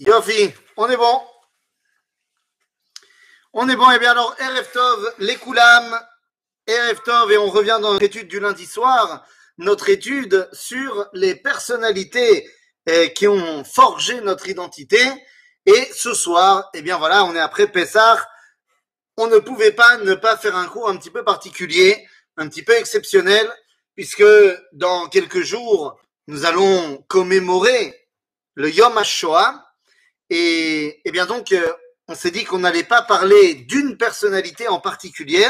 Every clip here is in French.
Yofi, on est bon? On est bon. Et eh bien alors, Erev Tov, les Koulam, Erev Tov, et on revient dans notre étude du lundi soir, notre étude sur les personnalités eh, qui ont forgé notre identité. Et ce soir, eh bien voilà, on est après Pessah. On ne pouvait pas ne pas faire un cours un petit peu particulier, un petit peu exceptionnel, puisque dans quelques jours, nous allons commémorer le Yom HaShoah, et, bien donc, euh, on s'est dit qu'on n'allait pas parler d'une personnalité en particulier,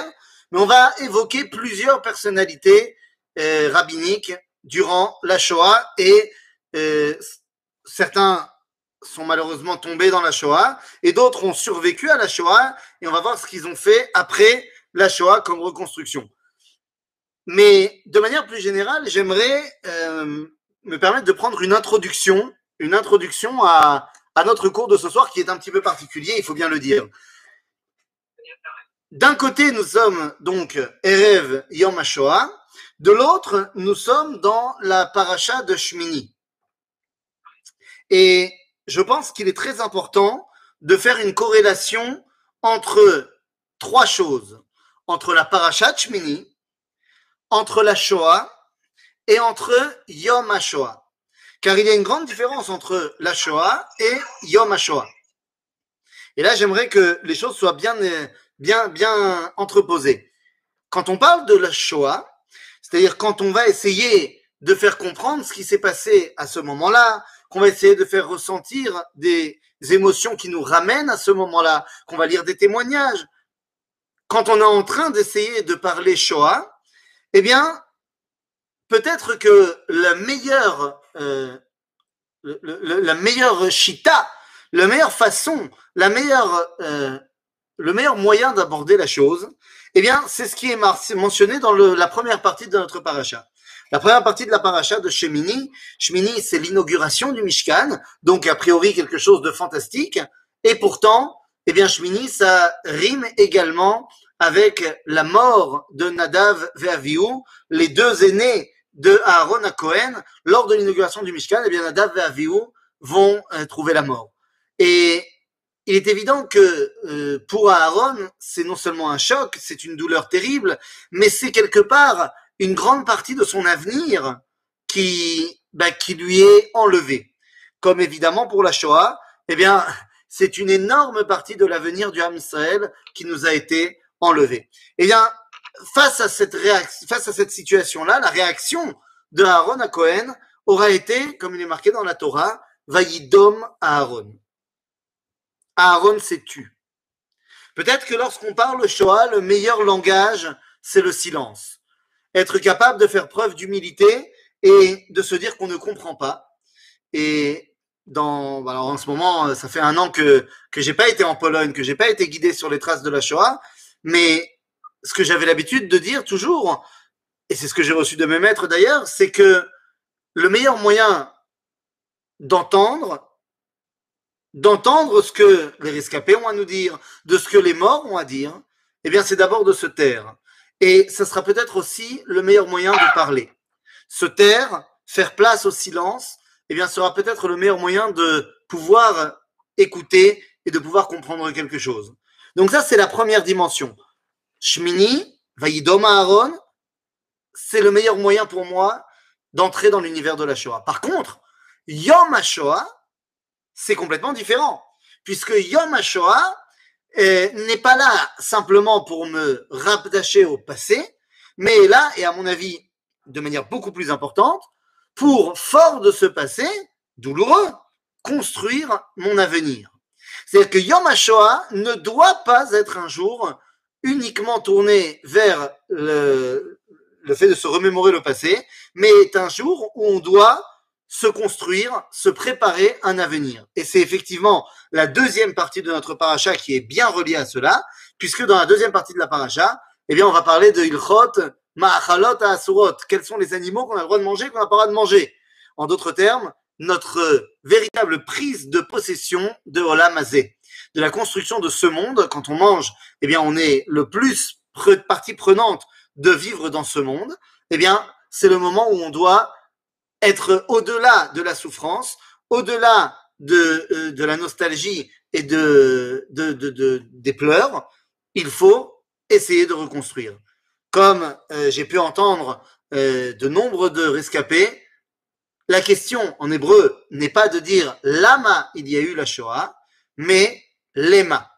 mais on va évoquer plusieurs personnalités euh, rabbiniques durant la Shoah et euh, certains sont malheureusement tombés dans la Shoah et d'autres ont survécu à la Shoah et on va voir ce qu'ils ont fait après la Shoah comme reconstruction. Mais de manière plus générale, j'aimerais me permettre de prendre une introduction, une introduction à, à notre cours de ce soir qui est un petit peu particulier, il faut bien le dire. D'un côté, nous sommes donc Erev Yom HaShoah, de l'autre, nous sommes dans la paracha de Shmini. Et je pense qu'il est très important de faire une corrélation entre trois choses. Entre la paracha de Shmini, entre la Shoah et entre Yom HaShoah. Car il y a une grande différence entre la Shoah et Yom HaShoah. Et là, j'aimerais que les choses soient bien, bien, bien entreposées. Quand on parle de la Shoah, c'est-à-dire quand on va essayer de faire comprendre ce qui s'est passé à ce moment-là, qu'on va essayer de faire ressentir des émotions qui nous ramènent à ce moment-là, qu'on va lire des témoignages. Quand on est en train d'essayer de parler Shoah, eh bien, peut-être que la meilleure, euh, la meilleure chita, la meilleure façon, la meilleure, euh, le meilleur moyen d'aborder la chose, eh bien, c'est ce qui est mentionné dans la première partie de notre paracha. La première partie de la paracha de Shemini, Shemini, c'est l'inauguration du Mishkan, donc a priori quelque chose de fantastique, et pourtant, eh bien, Shemini, ça rime également avec la mort de Nadav et Avihu, les deux aînés de Aaron à Cohen, lors de l'inauguration du Mishkan, eh bien, Nadav et Avihu vont euh, trouver la mort. Et il est évident que euh, pour Aaron, c'est non seulement un choc, c'est une douleur terrible, mais c'est quelque part une grande partie de son avenir qui, bah, qui lui est enlevée. Comme évidemment pour la Shoah, eh bien, c'est une énorme partie de l'avenir du Ham qui nous a été enlevée. Eh bien, face à cette face à cette situation-là, la réaction de Aaron à Cohen aura été, comme il est marqué dans la Torah, Vaïdom à Aaron. Aaron s'est tu. Peut-être que lorsqu'on parle Shoah, le meilleur langage, c'est le silence. Être capable de faire preuve d'humilité et de se dire qu'on ne comprend pas. Et dans, alors en ce moment, ça fait un an que, que j'ai pas été en Pologne, que j'ai pas été guidé sur les traces de la Shoah, mais ce que j'avais l'habitude de dire toujours, et c'est ce que j'ai reçu de mes maîtres d'ailleurs, c'est que le meilleur moyen d'entendre, d'entendre ce que les rescapés ont à nous dire, de ce que les morts ont à dire, eh bien, c'est d'abord de se taire. Et ce sera peut-être aussi le meilleur moyen de parler. Se taire, faire place au silence, eh bien, sera peut-être le meilleur moyen de pouvoir écouter et de pouvoir comprendre quelque chose. Donc ça, c'est la première dimension. Shmini, Vaïdom Aaron, c'est le meilleur moyen pour moi d'entrer dans l'univers de la Shoah. Par contre, Yom HaShoah, c'est complètement différent. Puisque Yom HaShoah eh, n'est pas là simplement pour me rattacher au passé, mais là, et à mon avis, de manière beaucoup plus importante, pour, fort de ce passé, douloureux, construire mon avenir. C'est-à-dire que Yom HaShoah ne doit pas être un jour uniquement tourné vers le, le fait de se remémorer le passé, mais est un jour où on doit se construire, se préparer un avenir. Et c'est effectivement la deuxième partie de notre paracha qui est bien reliée à cela, puisque dans la deuxième partie de la paracha, eh bien, on va parler de Ilchot, Ma'achalot, Asurot. Quels sont les animaux qu'on a le droit de manger, qu'on n'a pas le droit de manger? En d'autres termes, notre véritable prise de possession de Olam Azeh de la construction de ce monde, quand on mange, eh bien, on est le plus partie prenante de vivre dans ce monde, eh bien, c'est le moment où on doit être au-delà de la souffrance, au-delà de, euh, de la nostalgie et de, de, de, de- des pleurs, il faut essayer de reconstruire. Comme euh, j'ai pu entendre euh, de nombreux de rescapés, la question en hébreu n'est pas de dire lama il y a eu la Shoah, mais lema.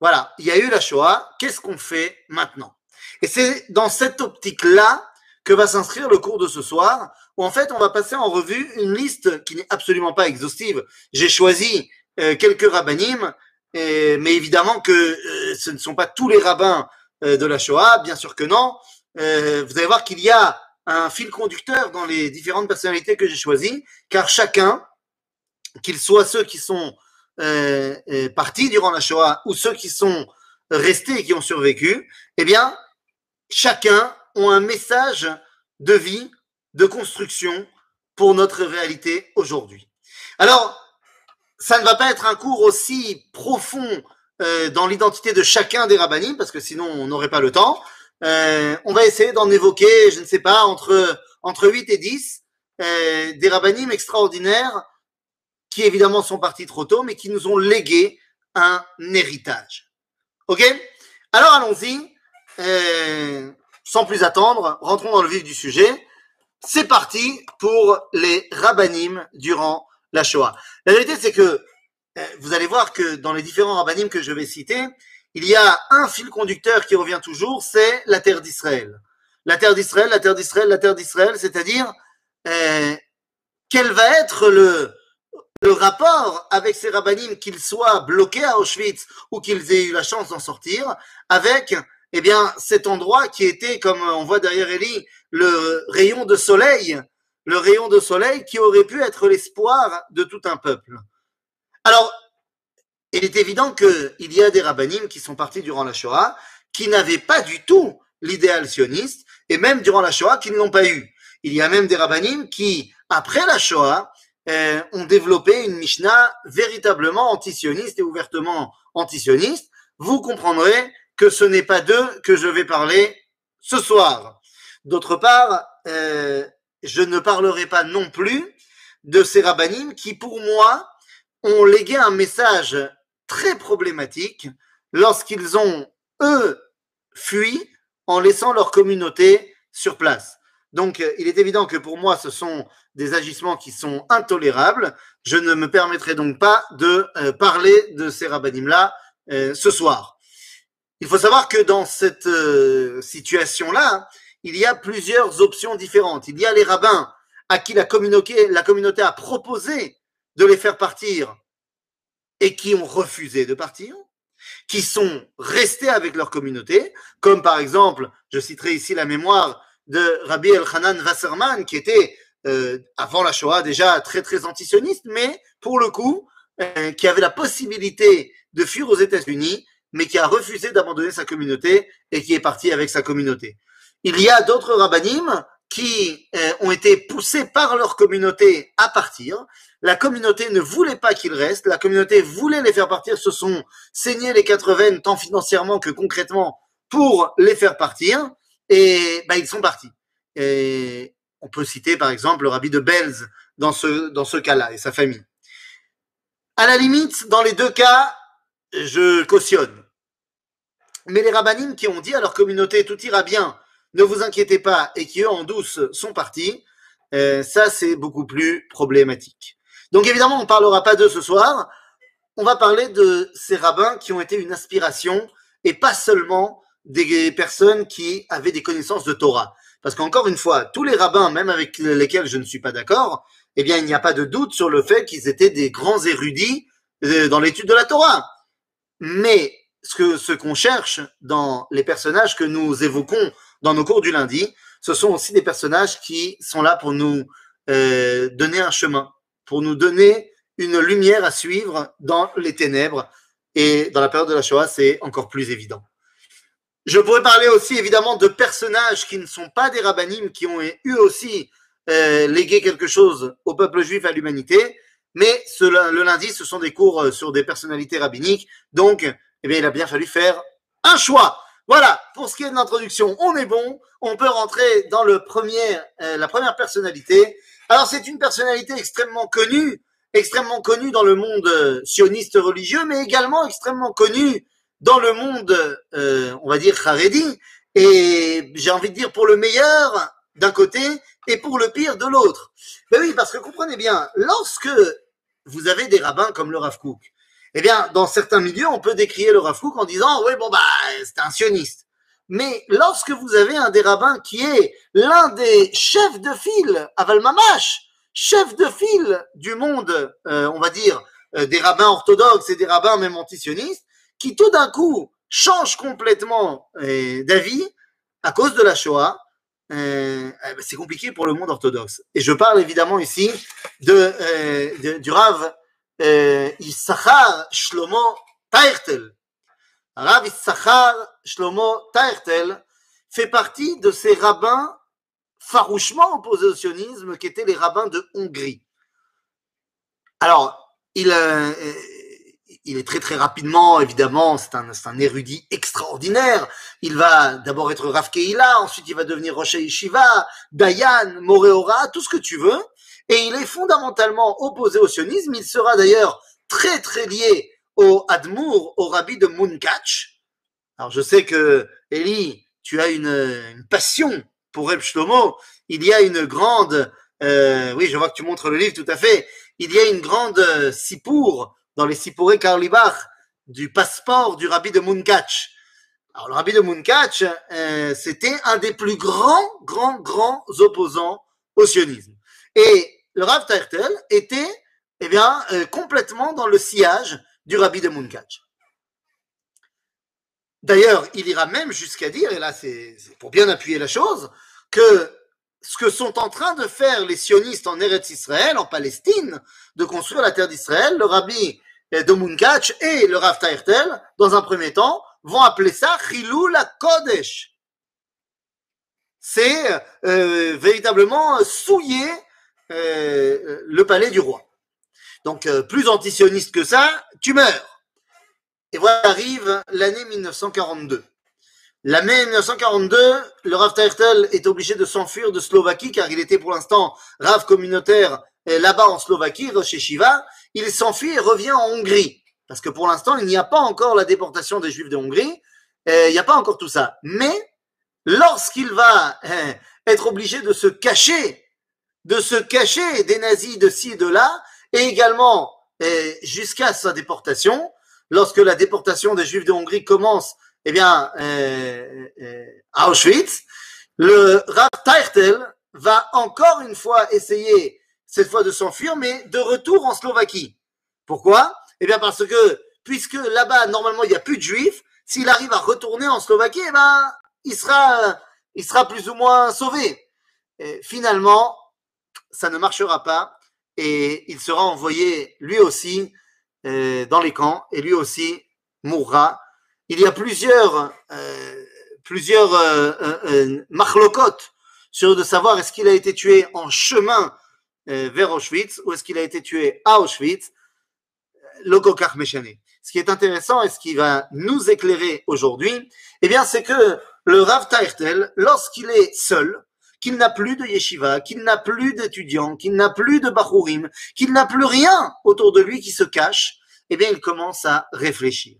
Voilà, il y a eu la Shoah, qu'est-ce qu'on fait maintenant? Et c'est dans cette optique-là que va s'inscrire le cours de ce soir, où en fait on va passer en revue une liste qui n'est absolument pas exhaustive. J'ai choisi euh, quelques rabbinim, et- mais évidemment que euh, ce ne sont pas tous les rabbins euh, de la Shoah, bien sûr que non. Vous allez voir qu'il y a un fil conducteur dans les différentes personnalités que j'ai choisies, car chacun, qu'ils soient ceux qui sont partis durant la Shoah ou ceux qui sont restés et qui ont survécu, eh bien, chacun ont un message de vie, de construction pour notre réalité aujourd'hui. Alors, ça ne va pas être un cours aussi profond euh, dans l'identité de chacun des rabbinim, parce que sinon on n'aurait pas le temps. Euh, on va essayer d'en évoquer, je ne sais pas, entre, entre 8 et 10, euh, des rabbinim extraordinaires qui évidemment sont partis trop tôt, mais qui nous ont légué un héritage. Ok? Alors allons-y, euh, sans plus attendre, rentrons dans le vif du sujet. C'est parti pour les rabbinim durant la Shoah. La vérité, c'est que euh, vous allez voir que dans les différents rabbinim que je vais citer, il y a un fil conducteur qui revient toujours, c'est la terre d'Israël. La terre d'Israël, la terre d'Israël, la terre d'Israël, c'est-à-dire euh, quel va être le, le rapport avec ces rabbinim, qu'ils soient bloqués à Auschwitz ou qu'ils aient eu la chance d'en sortir, avec eh bien cet endroit qui était, comme on voit derrière Elie, le rayon de soleil, le rayon de soleil qui aurait pu être l'espoir de tout un peuple. Alors, il est évident qu'il y a des rabbinim qui sont partis durant la Shoah, qui n'avaient pas du tout l'idéal sioniste, et même durant la Shoah, qui ne l'ont pas eu. Il y a même des rabbinim qui, après la Shoah, euh, ont développé une Mishnah véritablement antisioniste et ouvertement antisioniste. Vous comprendrez que ce n'est pas d'eux que je vais parler ce soir. D'autre part, euh, je ne parlerai pas non plus de ces rabbinim qui, pour moi, ont légué un message très problématique lorsqu'ils ont, eux, fui en laissant leur communauté sur place. Donc, euh, il est évident que pour moi, ce sont des agissements qui sont intolérables. Je ne me permettrai donc pas de euh, parler de ces rabbinim-là euh, ce soir. Il faut savoir que dans cette situation-là, il y a plusieurs options différentes. Il y a les rabbins à qui la communauté a proposé de les faire partir et qui ont refusé de partir, qui sont restés avec leur communauté, comme par exemple, je citerai ici la mémoire de Rabbi Elchanan Wasserman, qui était euh, avant la Shoah déjà très très antisioniste, mais pour le coup, euh, qui avait la possibilité de fuir aux États-Unis, mais qui a refusé d'abandonner sa communauté et qui est parti avec sa communauté. Il y a d'autres rabbinim qui euh, ont été poussés par leur communauté à partir. La communauté ne voulait pas qu'ils restent. La communauté voulait les faire partir. Se sont saignés les quatre veines, tant financièrement que concrètement, pour les faire partir. Et bah, ils sont partis. Et on peut citer par exemple le rabbi de Belz dans ce, dans ce cas-là et sa famille. À la limite, dans les deux cas, je cautionne. Mais les rabbinim qui ont dit à leur communauté tout ira bien, ne vous inquiétez pas, et qui eux en douce sont partis, euh, ça c'est beaucoup plus problématique. Donc évidemment, on ne parlera pas d'eux ce soir, on va parler de ces rabbins qui ont été une inspiration, et pas seulement des personnes qui avaient des connaissances de Torah. Parce qu'encore une fois, tous les rabbins, même avec lesquels je ne suis pas d'accord, eh bien, il n'y a pas de doute sur le fait qu'ils étaient des grands érudits euh, dans l'étude de la Torah. Mais ce que ce qu'on cherche dans les personnages que nous évoquons dans nos cours du lundi, ce sont aussi des personnages qui sont là pour nous euh, donner un chemin, pour nous donner une lumière à suivre dans les ténèbres. Et dans la période de la Shoah, c'est encore plus évident. Je pourrais parler aussi évidemment de personnages qui ne sont pas des rabbinim, qui ont eu aussi euh, légué quelque chose au peuple juif, à l'humanité. Mais le lundi, ce sont des cours sur des personnalités rabbiniques. Donc, eh bien, il a bien fallu faire un choix. Voilà, pour ce qui est de l'introduction, on est bon. On peut rentrer dans le premier, euh, la première personnalité. Alors, c'est une personnalité extrêmement connue extrêmement connu dans le monde sioniste religieux, mais également extrêmement connu dans le monde, euh, on va dire, Haredi, et j'ai envie de dire pour le meilleur d'un côté et pour le pire de l'autre. Ben oui, parce que comprenez bien, lorsque vous avez des rabbins comme le Rav eh bien, dans certains milieux, on peut décrier le Rav en disant, oui, bon, bah, c'est un sioniste. Mais lorsque vous avez un des rabbins qui est l'un des chefs de file, Aval Mamash, chef de file du monde, euh, on va dire, euh, des rabbins orthodoxes et des rabbins même antisionistes, qui tout d'un coup changent complètement euh, d'avis à cause de la Shoah, euh, eh ben, c'est compliqué pour le monde orthodoxe. Et je parle évidemment ici de, euh, du Rav Issachar Shlomo Taertel. Rav Issachar Shlomo Taertel fait partie de ces rabbins farouchement opposés au sionisme qui étaient les rabbins de Hongrie. Alors, il, il est très très rapidement, évidemment, c'est un, un, érudit extraordinaire. Il va d'abord être Rav Keila, ensuite il va devenir Rosh Yeshiva, Dayan, Moreora, tout ce que tu veux. Et il est fondamentalement opposé au sionisme. Il sera d'ailleurs très très lié au Admour, au rabbi de Munkach. Alors je sais que, Eli, tu as une, passion pour Reb Shlomo. Il y a une grande, euh, oui, je vois que tu montres le livre tout à fait. Il y a une grande euh, sipour dans les Sipuré Karlibach du passeport du rabbi de Munkach. Alors, le rabbi de Munkach, euh, c'était un des plus grands, grands, grands opposants au sionisme. Et le Rav Taertel était, eh bien, euh, complètement dans le sillage du rabbi de Munkach. D'ailleurs, il ira même jusqu'à dire, et là c'est pour bien appuyer la chose, que ce que sont en train de faire les sionistes en Eretz Israël, en Palestine, de construire la terre d'Israël, le rabbi de Munkach et le Rav Taertel, dans un premier temps, vont appeler ça Chilou la Kodesh. C'est euh, véritablement souiller euh, le palais du roi. Donc, euh, plus antisioniste que ça, tu meurs. Et voilà arrive l'année 1942. L'année 1942, le Rav Taertel est obligé de s'enfuir de Slovaquie car il était pour l'instant Rav communautaire là-bas en Slovaquie, chez Shiva, il s'enfuit et revient en Hongrie. Parce que pour l'instant, il n'y a pas encore la déportation des Juifs de Hongrie, il n'y a pas encore tout ça. Mais lorsqu'il va euh, être obligé de se cacher, de se cacher des nazis de ci et de là, et également euh, jusqu'à sa déportation, lorsque la déportation des Juifs de Hongrie commence, eh bien, euh, à Auschwitz, le Rav Teichtel va encore une fois essayer cette fois de s'enfuir, mais de retour en Slovaquie. Pourquoi? Eh bien parce que, puisque là-bas, normalement, il n'y a plus de juifs, s'il arrive à retourner en Slovaquie, eh ben, il sera, il sera plus ou moins sauvé. Finalement, ça ne marchera pas et il sera envoyé lui aussi euh, dans les camps et lui aussi mourra. Il y a plusieurs, euh, plusieurs euh, euh, sur de savoir est-ce qu'il a été tué en chemin euh, vers Auschwitz ou est-ce qu'il a été tué à Auschwitz Logokar Meshane. Ce qui est intéressant et ce qui va nous éclairer aujourd'hui, eh bien, c'est que le Rav Taertel, lorsqu'il est seul, qu'il n'a plus de yeshiva, qu'il n'a plus d'étudiants, qu'il n'a plus de bachurim, qu'il n'a plus rien autour de lui qui se cache, eh bien, il commence à réfléchir.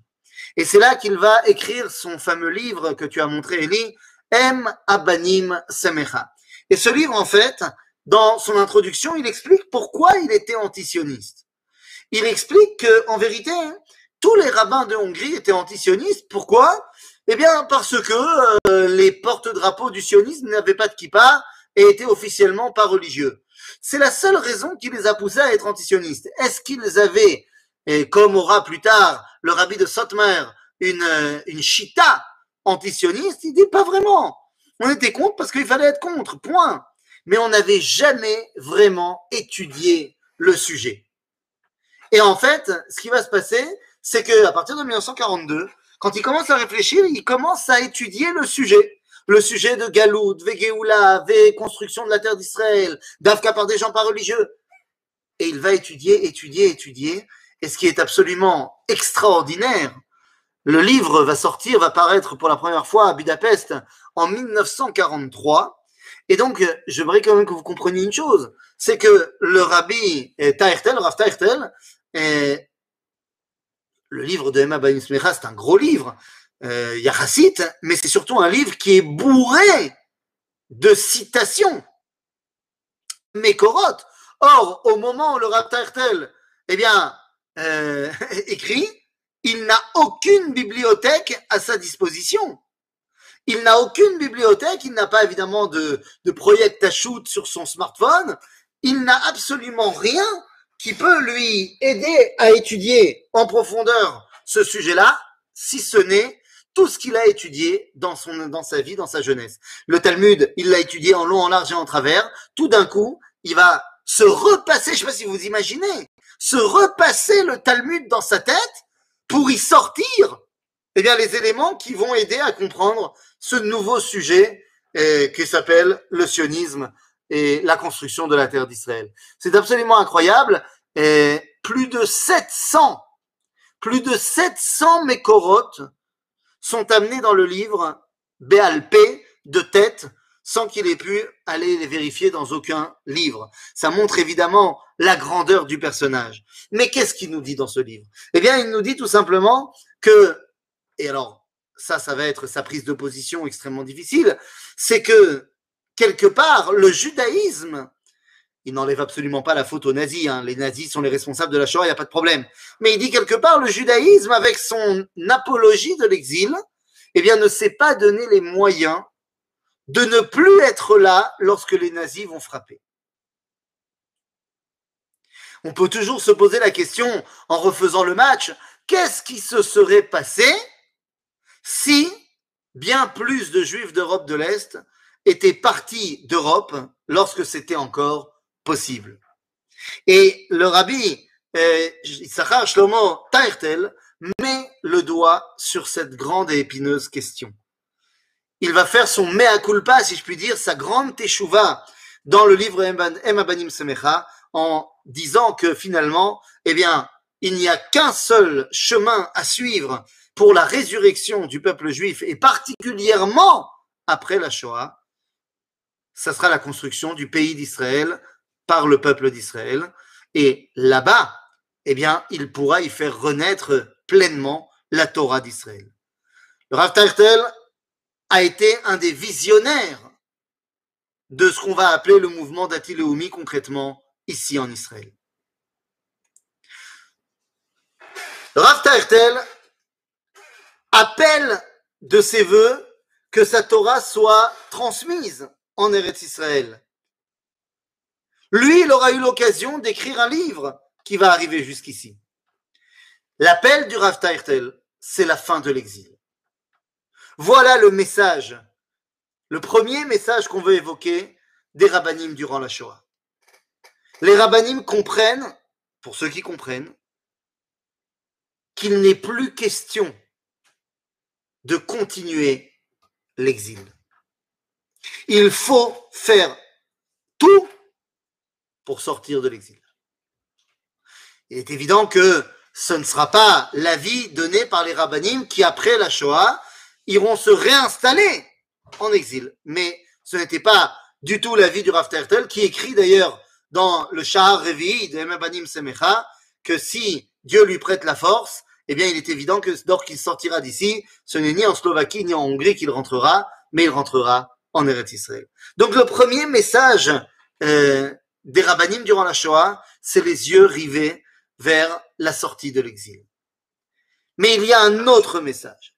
Et c'est là qu'il va écrire son fameux livre que tu as montré, Eli, Em Abanim Semecha. Et ce livre, en fait, dans son introduction, il explique pourquoi il était antisioniste. Il explique que, en vérité, tous les rabbins de Hongrie étaient antisionistes. Pourquoi? Eh bien, parce que euh, les porte-drapeaux du sionisme n'avaient pas de kippa et étaient officiellement pas religieux. C'est la seule raison qui les a poussés à être antisionistes. Est-ce qu'ils avaient, comme aura plus tard le rabbi de Sotmer, une, euh, une chita antisioniste? Il dit pas vraiment. On était contre parce qu'il fallait être contre, point mais on n'avait jamais vraiment étudié le sujet. Et en fait, ce qui va se passer, c'est que à partir de 1942, quand il commence à réfléchir, il commence à étudier le sujet. Le sujet de Galoud, Vegeoula, construction de la terre d'Israël, d'Afka par des gens pas religieux. Et il va étudier, étudier, étudier. Et ce qui est absolument extraordinaire, le livre va sortir, va paraître pour la première fois à Budapest en 1943. Et donc, j'aimerais quand même que vous compreniez une chose, c'est que le rabbi Taertel, le Rav Taertel, le livre de Emma Smecha, c'est un gros livre, euh, Yachassit, mais c'est surtout un livre qui est bourré de citations, Mekorot. Or, au moment où le Rav Taertel, eh bien, euh, écrit, il n'a aucune bibliothèque à sa disposition. Il n'a aucune bibliothèque, il n'a pas évidemment de, de project shoot sur son smartphone, il n'a absolument rien qui peut lui aider à étudier en profondeur ce sujet-là, si ce n'est tout ce qu'il a étudié dans, son, dans sa vie, dans sa jeunesse. Le Talmud, il l'a étudié en long, en large et en travers. Tout d'un coup, il va se repasser, je ne sais pas si vous imaginez, se repasser le Talmud dans sa tête pour y sortir eh bien, les éléments qui vont aider à comprendre ce nouveau sujet eh, qui s'appelle le sionisme et la construction de la terre d'Israël. C'est absolument incroyable. Et plus de 700, plus de 700 mécorotes sont amenés dans le livre BALP de tête sans qu'il ait pu aller les vérifier dans aucun livre. Ça montre évidemment la grandeur du personnage. Mais qu'est-ce qu'il nous dit dans ce livre? Eh bien, il nous dit tout simplement que, et alors ça, ça va être sa prise de position extrêmement difficile, c'est que quelque part, le judaïsme, il n'enlève absolument pas la faute aux nazis. Hein. Les nazis sont les responsables de la Shoah, il n'y a pas de problème. Mais il dit quelque part, le judaïsme, avec son apologie de l'exil, eh bien, ne s'est pas donné les moyens de ne plus être là lorsque les nazis vont frapper. On peut toujours se poser la question, en refaisant le match, qu'est-ce qui se serait passé si bien plus de juifs d'Europe de l'Est étaient partis d'Europe lorsque c'était encore possible. Et le rabbi euh, Shlomo Taertel met le doigt sur cette grande et épineuse question. Il va faire son mea culpa, si je puis dire, sa grande teshuva dans le livre Emabanim Semecha, en disant que finalement, eh bien, il n'y a qu'un seul chemin à suivre pour la résurrection du peuple juif, et particulièrement après la Shoah, ça sera la construction du pays d'Israël par le peuple d'Israël. Et là-bas, eh bien, il pourra y faire renaître pleinement la Torah d'Israël. Rav Tartel a été un des visionnaires de ce qu'on va appeler le mouvement d'Atileoumi concrètement ici en Israël. Rav Tartel appelle de ses voeux que sa Torah soit transmise en Eretz Israël. Lui, il aura eu l'occasion d'écrire un livre qui va arriver jusqu'ici. L'appel du Rav Taertel, c'est la fin de l'exil. Voilà le message, le premier message qu'on veut évoquer des rabbinim durant la Shoah. Les rabbinim comprennent, pour ceux qui comprennent, qu'il n'est plus question de continuer l'exil. Il faut faire tout pour sortir de l'exil. Il est évident que ce ne sera pas l'avis donné par les rabbinim qui, après la Shoah, iront se réinstaller en exil. Mais ce n'était pas du tout l'avis du Rav Tertel, qui écrit d'ailleurs dans le Shahar Revi de Banim Semecha que si Dieu lui prête la force, eh bien, il est évident que lorsqu'il sortira d'ici, ce n'est ni en Slovaquie ni en Hongrie qu'il rentrera, mais il rentrera en Eretz Israël. Donc, le premier message euh, des rabbinim durant la Shoah, c'est les yeux rivés vers la sortie de l'exil. Mais il y a un autre message.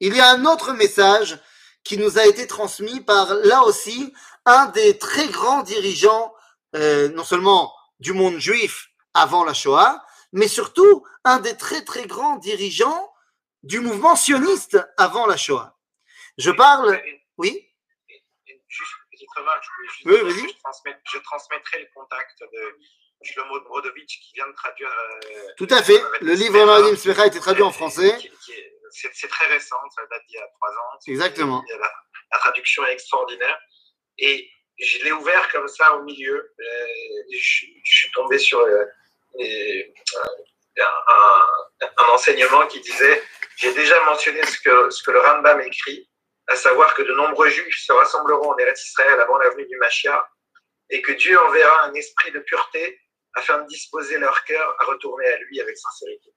Il y a un autre message qui nous a été transmis par, là aussi, un des très grands dirigeants, euh, non seulement du monde juif avant la Shoah, mais surtout un des très très grands dirigeants du mouvement sioniste avant la Shoah. Je parle, oui oui, vas-y. Je, transmettrai le contact de Shlomo Brodovitch qui vient de traduire. Euh, Tout à fait. Le livre Maradim Smecha a été traduit en français. C'est très récent, ça date d'il y a trois ans. Exactement. La, traduction est extraordinaire. Et je l'ai ouvert comme ça au milieu. Euh, je, suis tombé sur euh, un, enseignement qui disait J'ai déjà mentionné ce que, ce que le Rambam écrit à savoir que de nombreux juifs se rassembleront en Eretz Israël avant la venue du Mashiach, et que Dieu enverra un esprit de pureté afin de disposer leur cœur à retourner à lui avec sincérité.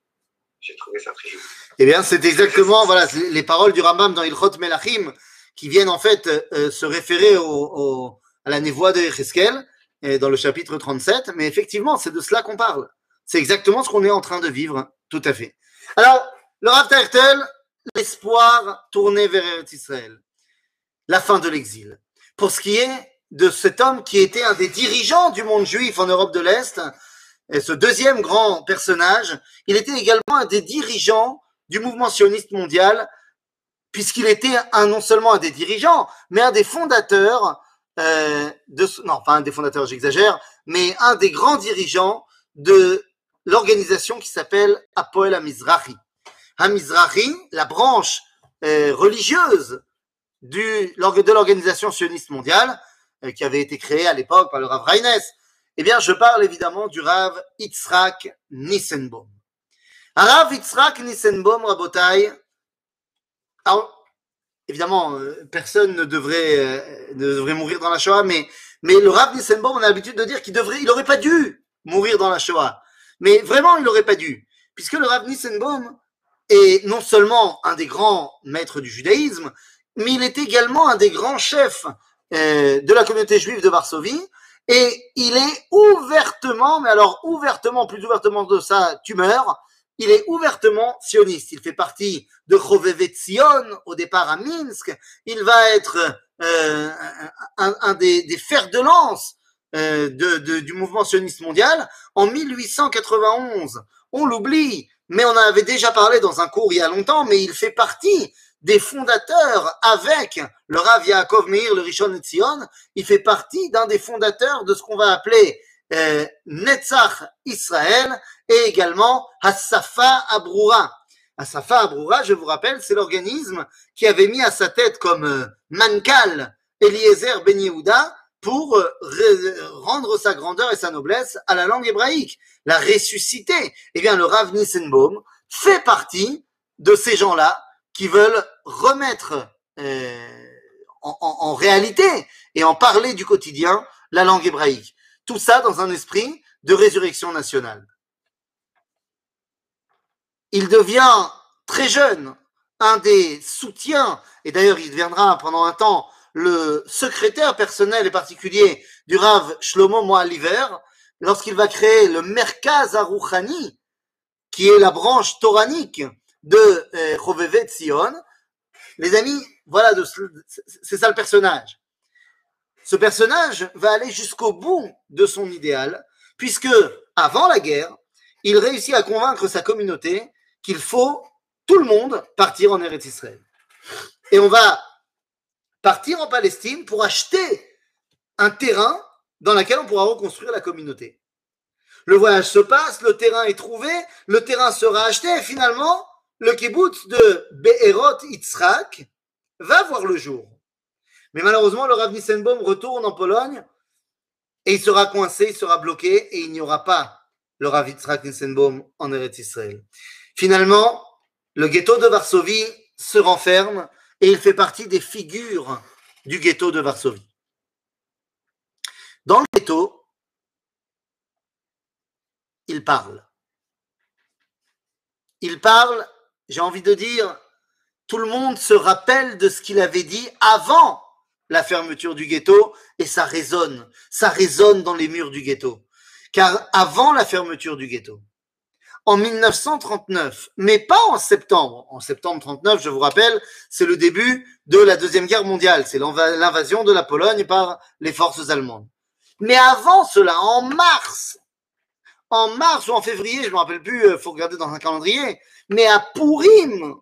J'ai trouvé ça très joli. Eh bien, c'est exactement voilà, les paroles du Rambam dans Ilchot Melachim qui viennent en fait euh, se référer au, à la névoie de Dans le chapitre 37. Mais effectivement, c'est de cela qu'on parle. C'est exactement ce qu'on est en train de vivre, tout à fait. Alors, le Rav l'espoir tourné vers Israël, la fin de l'exil. Pour ce qui est de cet homme qui était un des dirigeants du monde juif en Europe de l'Est, et ce deuxième grand personnage, il était également un des dirigeants du mouvement sioniste mondial, puisqu'il était un, non seulement un des dirigeants, mais un des fondateurs euh, de, non, pas un des fondateurs, j'exagère, mais un des grands dirigeants de l'organisation qui s'appelle Apoel Amizrahi. Amizrahi, la branche euh, religieuse de l'organisation sioniste mondiale, euh, qui avait été créée à l'époque par le Rav Reines, eh bien, je parle évidemment du Rav Yitzhak Nissenbaum. Un Rav Yitzhak Nissenbaum, Rabotai, évidemment, euh, personne ne devrait, euh, ne devrait mourir dans la Shoah, mais, mais le Rav Nissenbaum, on a l'habitude de dire qu'il devrait, il aurait pas dû mourir dans la Shoah. Mais vraiment, il n'aurait pas dû. Puisque le Rav Nissenbaum est non seulement un des grands maîtres du judaïsme, mais il est également un des grands chefs euh, de la communauté juive de Varsovie. Et il est ouvertement, mais alors ouvertement, plus ouvertement de sa tumeur, il est ouvertement sioniste. Il fait partie de Chovevet Sion, au départ à Minsk. Il va être euh, un, des, des, fers de lance euh, du mouvement sioniste mondial en 1891. On l'oublie, mais on en avait déjà parlé dans un cours il y a longtemps, mais il fait partie des fondateurs avec le Rav Yaakov Meir, le Rishon Etzion, il fait partie d'un des fondateurs de ce qu'on va appeler euh, Netzach Israël et également Hassafa Abroura. Hassafa Abroura, je vous rappelle, c'est l'organisme qui avait mis à sa tête comme euh, Mankal Eliezer Ben Yehuda pour euh, rendre sa grandeur et sa noblesse à la langue hébraïque, la ressusciter. Eh bien, le Rav Nissenbaum fait partie de ces gens-là qui veulent remettre euh, en, réalité et en parler du quotidien la langue hébraïque. Tout ça dans un esprit de résurrection nationale. Il devient très jeune un des soutiens, et d'ailleurs il deviendra pendant un temps le secrétaire personnel et particulier du Rav Shlomo Moaliver, lorsqu'il va créer le Merkaz Aruchani, qui est la branche toranique de euh, Sion. Les amis, voilà, c'est ça le personnage. Ce personnage va aller jusqu'au bout de son idéal, puisque avant la guerre, il réussit à convaincre sa communauté qu'il faut tout le monde partir en Eretz Israël. Et on va partir en Palestine pour acheter un terrain dans lequel on pourra reconstruire la communauté. Le voyage se passe, le terrain est trouvé, le terrain sera acheté et finalement, le kibbutz de Be'erot Yitzhak va voir le jour. Mais malheureusement, le Rav Nissenbaum retourne en Pologne et il sera coincé, il sera bloqué et il n'y aura pas le Rav Yitzhak Nissenbaum en Eretz Israël. Finalement, le ghetto de Varsovie se renferme et il fait partie des figures du ghetto de Varsovie. Dans le ghetto, il parle. Il parle j'ai envie de dire, tout le monde se rappelle de ce qu'il avait dit avant la fermeture du ghetto et ça résonne, ça résonne dans les murs du ghetto. Car avant la fermeture du ghetto, en 1939, mais pas en septembre. En septembre 39, je vous rappelle, c'est le début de la Deuxième Guerre mondiale. C'est l'invasion de la Pologne par les forces allemandes. Mais avant cela, en mars, en mars ou en février, je ne me rappelle plus, il euh, faut regarder dans un calendrier, mais à Pourim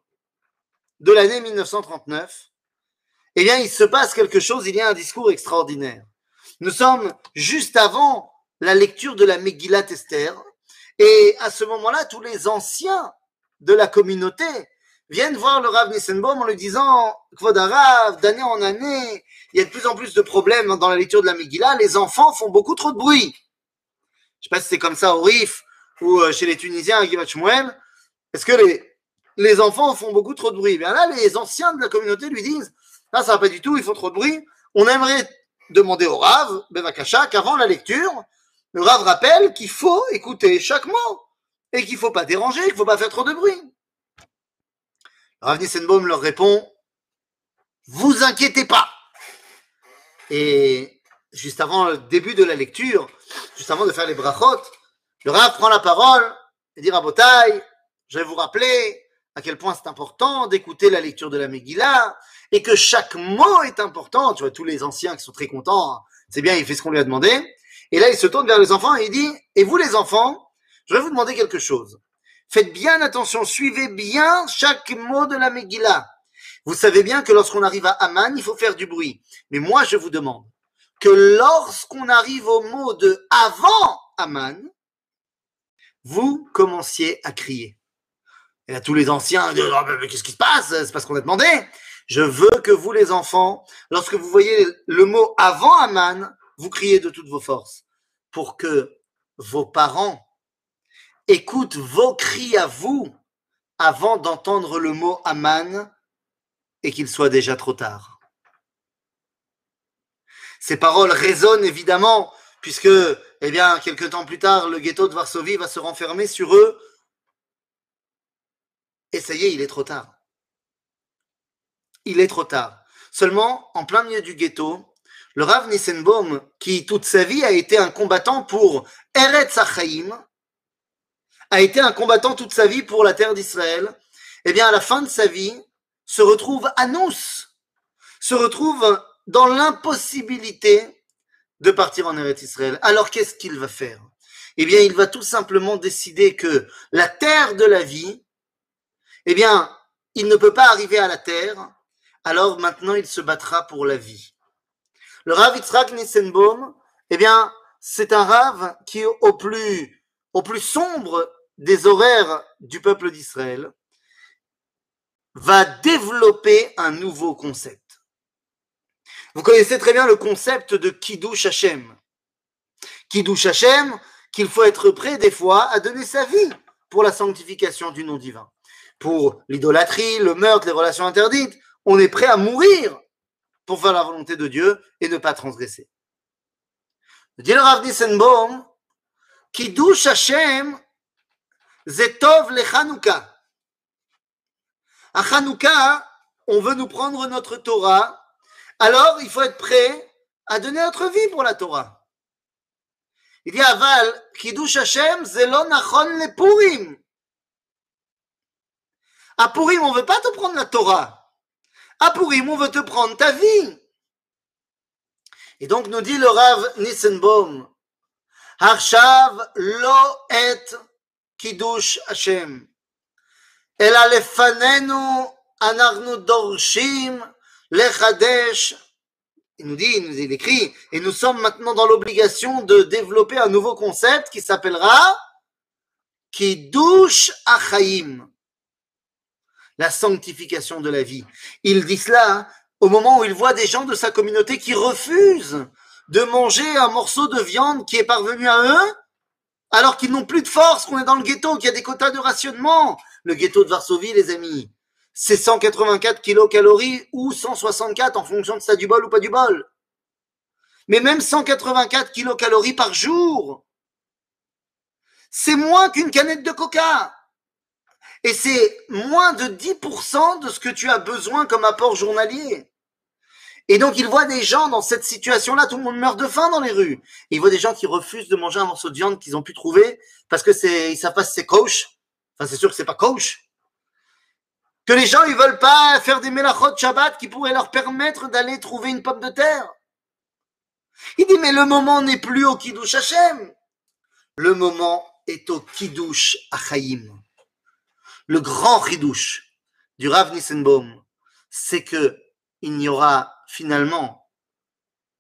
de l'année 1939, eh bien, il se passe quelque chose, il y a un discours extraordinaire. Nous sommes juste avant la lecture de la Megillat Esther, et à ce moment-là, tous les anciens de la communauté viennent voir le Rav Nissenbaum en lui disant, Kvodarav, d'année en année, il y a de plus en plus de problèmes dans la lecture de la Megillah, les enfants font beaucoup trop de bruit. Je sais pas si c'est comme ça au RIF ou euh, chez les Tunisiens à Givat est-ce que les, les enfants font beaucoup trop de bruit? Bien là, les anciens de la communauté lui disent là, ça va pas du tout, il faut trop de bruit. On aimerait demander au Rav, Bevakasha, qu'avant la lecture, le Rav rappelle qu'il faut écouter chaque mot et qu'il faut pas déranger, qu'il faut pas faire trop de bruit. Le Rav Nissenbaum leur répond, vous inquiétez pas. Et juste avant le début de la lecture, juste avant de faire les brachot, le Rav prend la parole et dit Rabotai, je vais vous rappeler à quel point c'est important d'écouter la lecture de la Megillah et que chaque mot est important. Tu vois, tous les anciens qui sont très contents, hein. c'est bien, il fait ce qu'on lui a demandé. Et là, il se tourne vers les enfants et il dit, et vous les enfants, je vais vous demander quelque chose. Faites bien attention, suivez bien chaque mot de la Megillah. Vous savez bien que lorsqu'on arrive à Aman, il faut faire du bruit. Mais moi, je vous demande que lorsqu'on arrive au mot de avant Aman, vous commenciez à crier. Et à tous les anciens, disent, oh, mais qu'est-ce qui se passe? C'est parce qu'on a demandé. Je veux que vous, les enfants, lorsque vous voyez le mot avant Aman, vous criez de toutes vos forces pour que vos parents écoutent vos cris à vous avant d'entendre le mot Aman et qu'il soit déjà trop tard. Ces paroles résonnent évidemment puisque, eh bien, quelques temps plus tard, le ghetto de Varsovie va se renfermer sur eux. Et ça y est, il est trop tard. Il est trop tard. Seulement, en plein milieu du ghetto, le Rav Nissenbaum, qui toute sa vie a été un combattant pour Eretz Achaim, a été un combattant toute sa vie pour la terre d'Israël, eh bien, à la fin de sa vie, se retrouve à nous, se retrouve dans l'impossibilité de partir en Eretz Israël. Alors qu'est-ce qu'il va faire? Eh bien, il va tout simplement décider que la terre de la vie, eh bien, il ne peut pas arriver à la terre, alors maintenant il se battra pour la vie. Le Rav Yitzhak Nissenbaum, eh bien, c'est un Rav qui au plus, au plus sombre des horaires du peuple d'Israël, va développer un nouveau concept. Vous connaissez très bien le concept de Kiddush Hashem. Kiddush Hashem, qu'il faut être prêt des fois à donner sa vie pour la sanctification du nom divin. Pour l'idolâtrie, le meurtre, les relations interdites, on est prêt à mourir pour faire la volonté de Dieu et ne pas transgresser. Dit le Rav Nissenbaum, Kiddush Hashem, Zetov le Chanukah. À Chanukah, on veut nous prendre notre Torah alors il faut être prêt à donner notre vie pour la Torah. Il dit Aval, Kiddush Hashem, Zelon Nachon le Purim. À Purim, on ne veut pas te prendre la Torah. À Purim, on veut te prendre ta vie. Et donc nous dit le Rav Nissenbaum, Harshav lo et Kiddush Hashem. אלא לפנינו אנחנו דורשים Lechadesh, il nous dit, il nous écrit, et nous sommes maintenant dans l'obligation de développer un nouveau concept qui s'appellera Kiddush Achaim, la sanctification de la vie. Il dit cela hein, au moment où il voit des gens de sa communauté qui refusent de manger un morceau de viande qui est parvenu à eux, alors qu'ils n'ont plus de force, qu'on est dans le ghetto, qu'il y a des quotas de rationnement. Le ghetto de Varsovie, les amis, c'est 184 kilocalories ou 164 en fonction de ça du bol ou pas du bol. Mais même 184 kilocalories par jour, c'est moins qu'une canette de coca. Et c'est moins de 10% de ce que tu as besoin comme apport journalier. Et donc, il voit des gens dans cette situation-là, tout le monde meurt de faim dans les rues. il voit des gens qui refusent de manger un morceau de viande qu'ils ont pu trouver parce que c'est, ils savent c'est kosher. Enfin, c'est sûr que c'est pas kosher que les gens ils veulent pas faire des melachot Shabbat qui pourraient leur permettre d'aller trouver une pomme de terre. Il dit mais le moment n'est plus au Kiddush Hashem. Le moment est au Kiddush Achaim. Le grand Kiddush du Rav Nissenbaum, c'est que il n'y aura finalement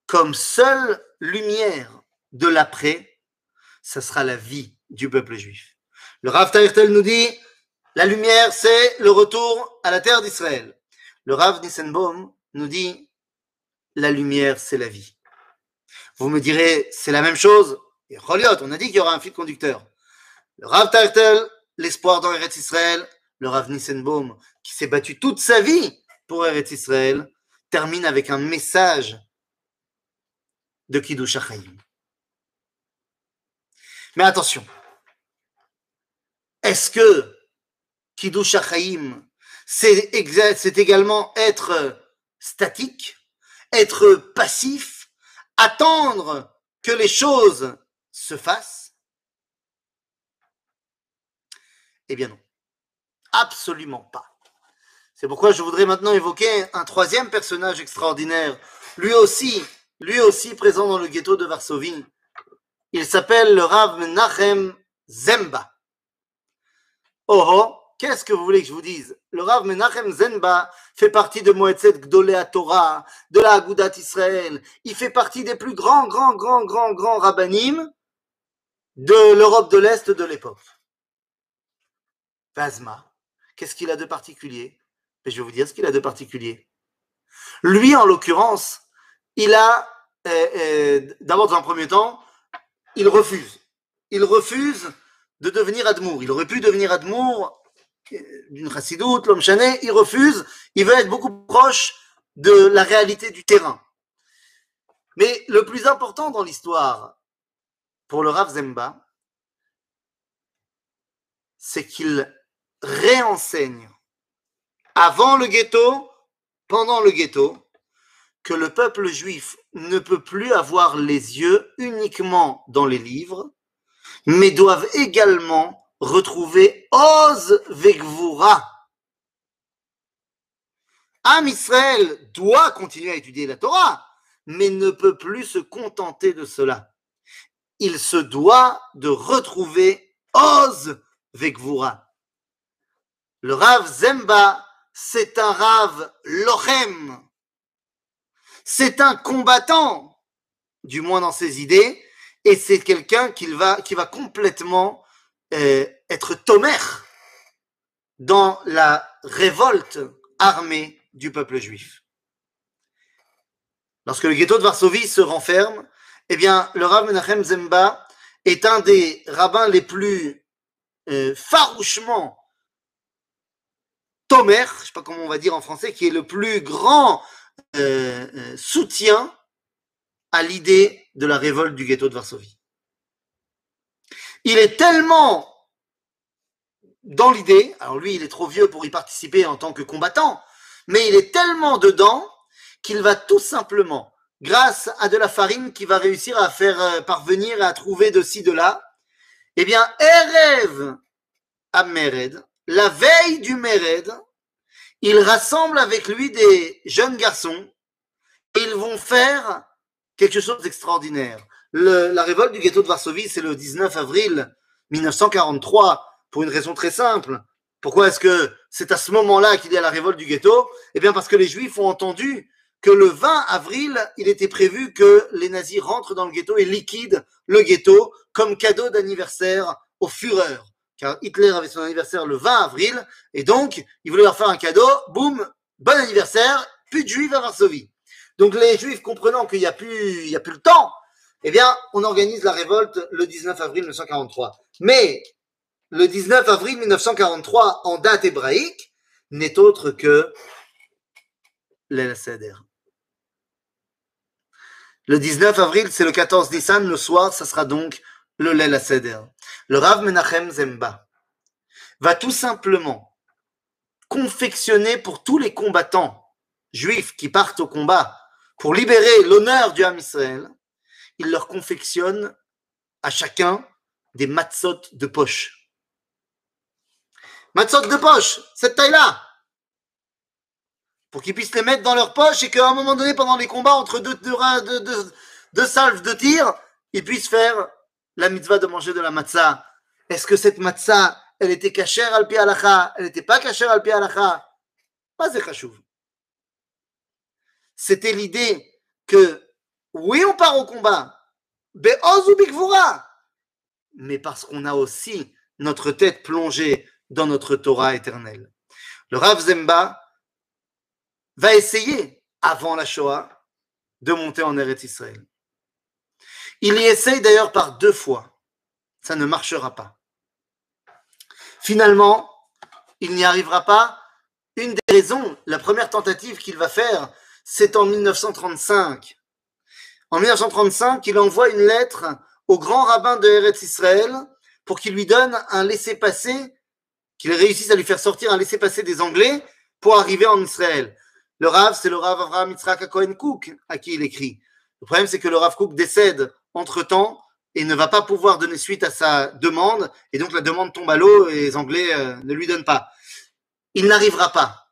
comme seule lumière de l'après, ce sera la vie du peuple juif. Le Rav Tairtel nous dit la lumière, c'est le retour à la terre d'Israël. Le Rav Nissenbaum nous dit, la lumière, c'est la vie. Vous me direz, c'est la même chose. Et Choliot, on a dit qu'il y aura un fil conducteur. Le Rav Tartel, l'espoir dans Eretz Israël. Le Rav Nissenbaum, qui s'est battu toute sa vie pour Eretz Israël. termine avec un message de Kiddush HaChaim. Mais attention, est-ce que Kiddush HaChaim, c'est également être statique, être passif, attendre que les choses se fassent? Eh bien non, absolument pas. C'est pourquoi je voudrais maintenant évoquer un troisième personnage extraordinaire, lui aussi, lui aussi présent dans le ghetto de Varsovie. Il s'appelle le Rav Menachem Zemba. Oh oh, qu'est-ce que vous voulez que je vous dise? Le Rav Menachem Zemba fait partie de Moetzet Gdolea Torah, de la Agudat Israël. Il fait partie des plus grands, grands, grands, grands, grands rabbinim de l'Europe de l'Est de l'époque. Vazma, qu'est-ce qu'il a de particulier? Mais je vais vous dire ce qu'il a de particulier. Lui, en l'occurrence, il a, euh, euh, d'abord dans un premier temps, il refuse. Il refuse de devenir Admour. Il aurait pu devenir Admour euh, d'une chassidoute, l'homme chané, il refuse. Il veut être beaucoup proche de la réalité du terrain. Mais le plus important dans l'histoire pour le Rav Zemba, c'est qu'il réenseigne avant le ghetto, pendant le ghetto, que le peuple juif ne peut plus avoir les yeux uniquement dans les livres, mais doivent également retrouver Oz Vegvura. Am Israël doit continuer à étudier la Torah, mais ne peut plus se contenter de cela. Il se doit de retrouver Oz Vegvura. Le Rav Zemba c'est un Rav Lochem. C'est un combattant, du moins dans ses idées, et c'est quelqu'un qui va, qui va complètement euh, être tomère dans la révolte armée du peuple juif. Lorsque le ghetto de Varsovie se renferme, eh bien, le Rav Menachem Zemba est un des rabbins les plus euh, farouchement Tomer, je ne sais pas comment on va dire en français, qui est le plus grand euh, euh, soutien à l'idée de la révolte du ghetto de Varsovie. Il est tellement dans l'idée, alors lui il est trop vieux pour y participer en tant que combattant, mais il est tellement dedans qu'il va tout simplement, grâce à de la farine qui va réussir à faire euh, parvenir à trouver de ci, de là, eh bien, Erev à Mered, la veille du Mered, il rassemble avec lui des jeunes garçons et ils vont faire quelque chose d'extraordinaire. La révolte du ghetto de Varsovie, c'est le 19 avril 1943, pour une raison très simple. Pourquoi est-ce que c'est à ce moment-là qu'il y a la révolte du ghetto? Eh bien parce que les Juifs ont entendu que le 20 avril, il était prévu que les nazis rentrent dans le ghetto et liquident le ghetto comme cadeau d'anniversaire aux Führers car Hitler avait son anniversaire le 20 avril, et donc il voulait leur faire un cadeau, boum, bon anniversaire, plus de juifs à Varsovie. Donc les juifs comprenant qu'il n'y a plus, a plus le temps, eh bien, on organise la révolte le 19 avril 1943. Mais le 19 avril 1943, en date hébraïque, n'est autre que l'El. Le 19 avril, c'est le 14 Nissan, le soir, ça sera donc le Lel. Le Rav Menachem Zemba va tout simplement confectionner pour tous les combattants juifs qui partent au combat pour libérer l'honneur du Ham Israël, il leur confectionne à chacun des matzot de poche. Matzot de poche, cette taille-là, pour qu'ils puissent les mettre dans leur poche et qu'à un moment donné, pendant les combats, entre deux, deux salves de tir, ils puissent faire la mitzvah de manger de la matzah, est-ce que cette matzah, elle était cachère al pi elle n'était pas cachère al pi Pas de C'était l'idée que, oui, on part au combat, mais parce qu'on a aussi notre tête plongée dans notre Torah éternelle. Le Rav Zemba va essayer, avant la Shoah, de monter en Eretz Israël. Il y essaye d'ailleurs par deux fois. Ça ne marchera pas. Finalement, il n'y arrivera pas. Une des raisons, la première tentative qu'il va faire, c'est en 1935. En 1935, il envoie une lettre au grand rabbin de Eretz Israël pour qu'il lui donne un laissez-passer, qu'il réussisse à lui faire sortir un laissez-passer des Anglais pour arriver en Israël. Le Rav, c'est le Rav Avraham Yitzhak Cohen Cook à qui il écrit. Le problème, c'est que le Rav Cook décède entre-temps et ne va pas pouvoir donner suite à sa demande, et donc la demande tombe à l'eau et les Anglais euh, ne lui donnent pas. Il n'arrivera pas.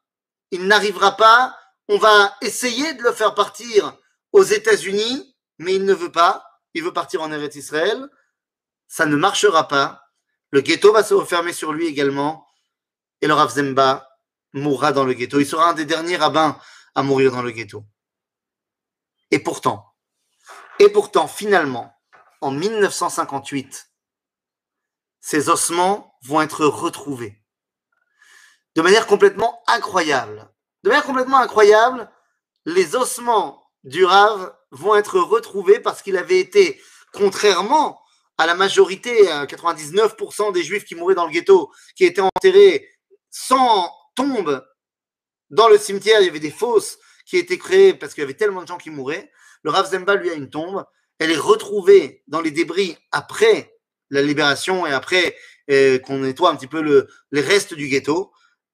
Il n'arrivera pas. On va essayer de le faire partir aux États-Unis, mais il ne veut pas. Il veut partir en Eretz Israël. Ça ne marchera pas. Le ghetto va se refermer sur lui également. Et le Rav Zemba mourra dans le ghetto. Il sera un des derniers rabbins à mourir dans le ghetto. Et pourtant, et pourtant, finalement, en 1958, ces ossements vont être retrouvés de manière complètement incroyable. De manière complètement incroyable, les ossements du Rav vont être retrouvés parce qu'il avait été, contrairement à la majorité, 99% des juifs qui mouraient dans le ghetto, qui étaient enterrés sans tombe dans le cimetière, il y avait des fosses qui étaient créées parce qu'il y avait tellement de gens qui mouraient. Le Rav Zemba, lui, a une tombe elle est retrouvée dans les débris après la libération et après euh, qu'on nettoie un petit peu le, les restes du ghetto.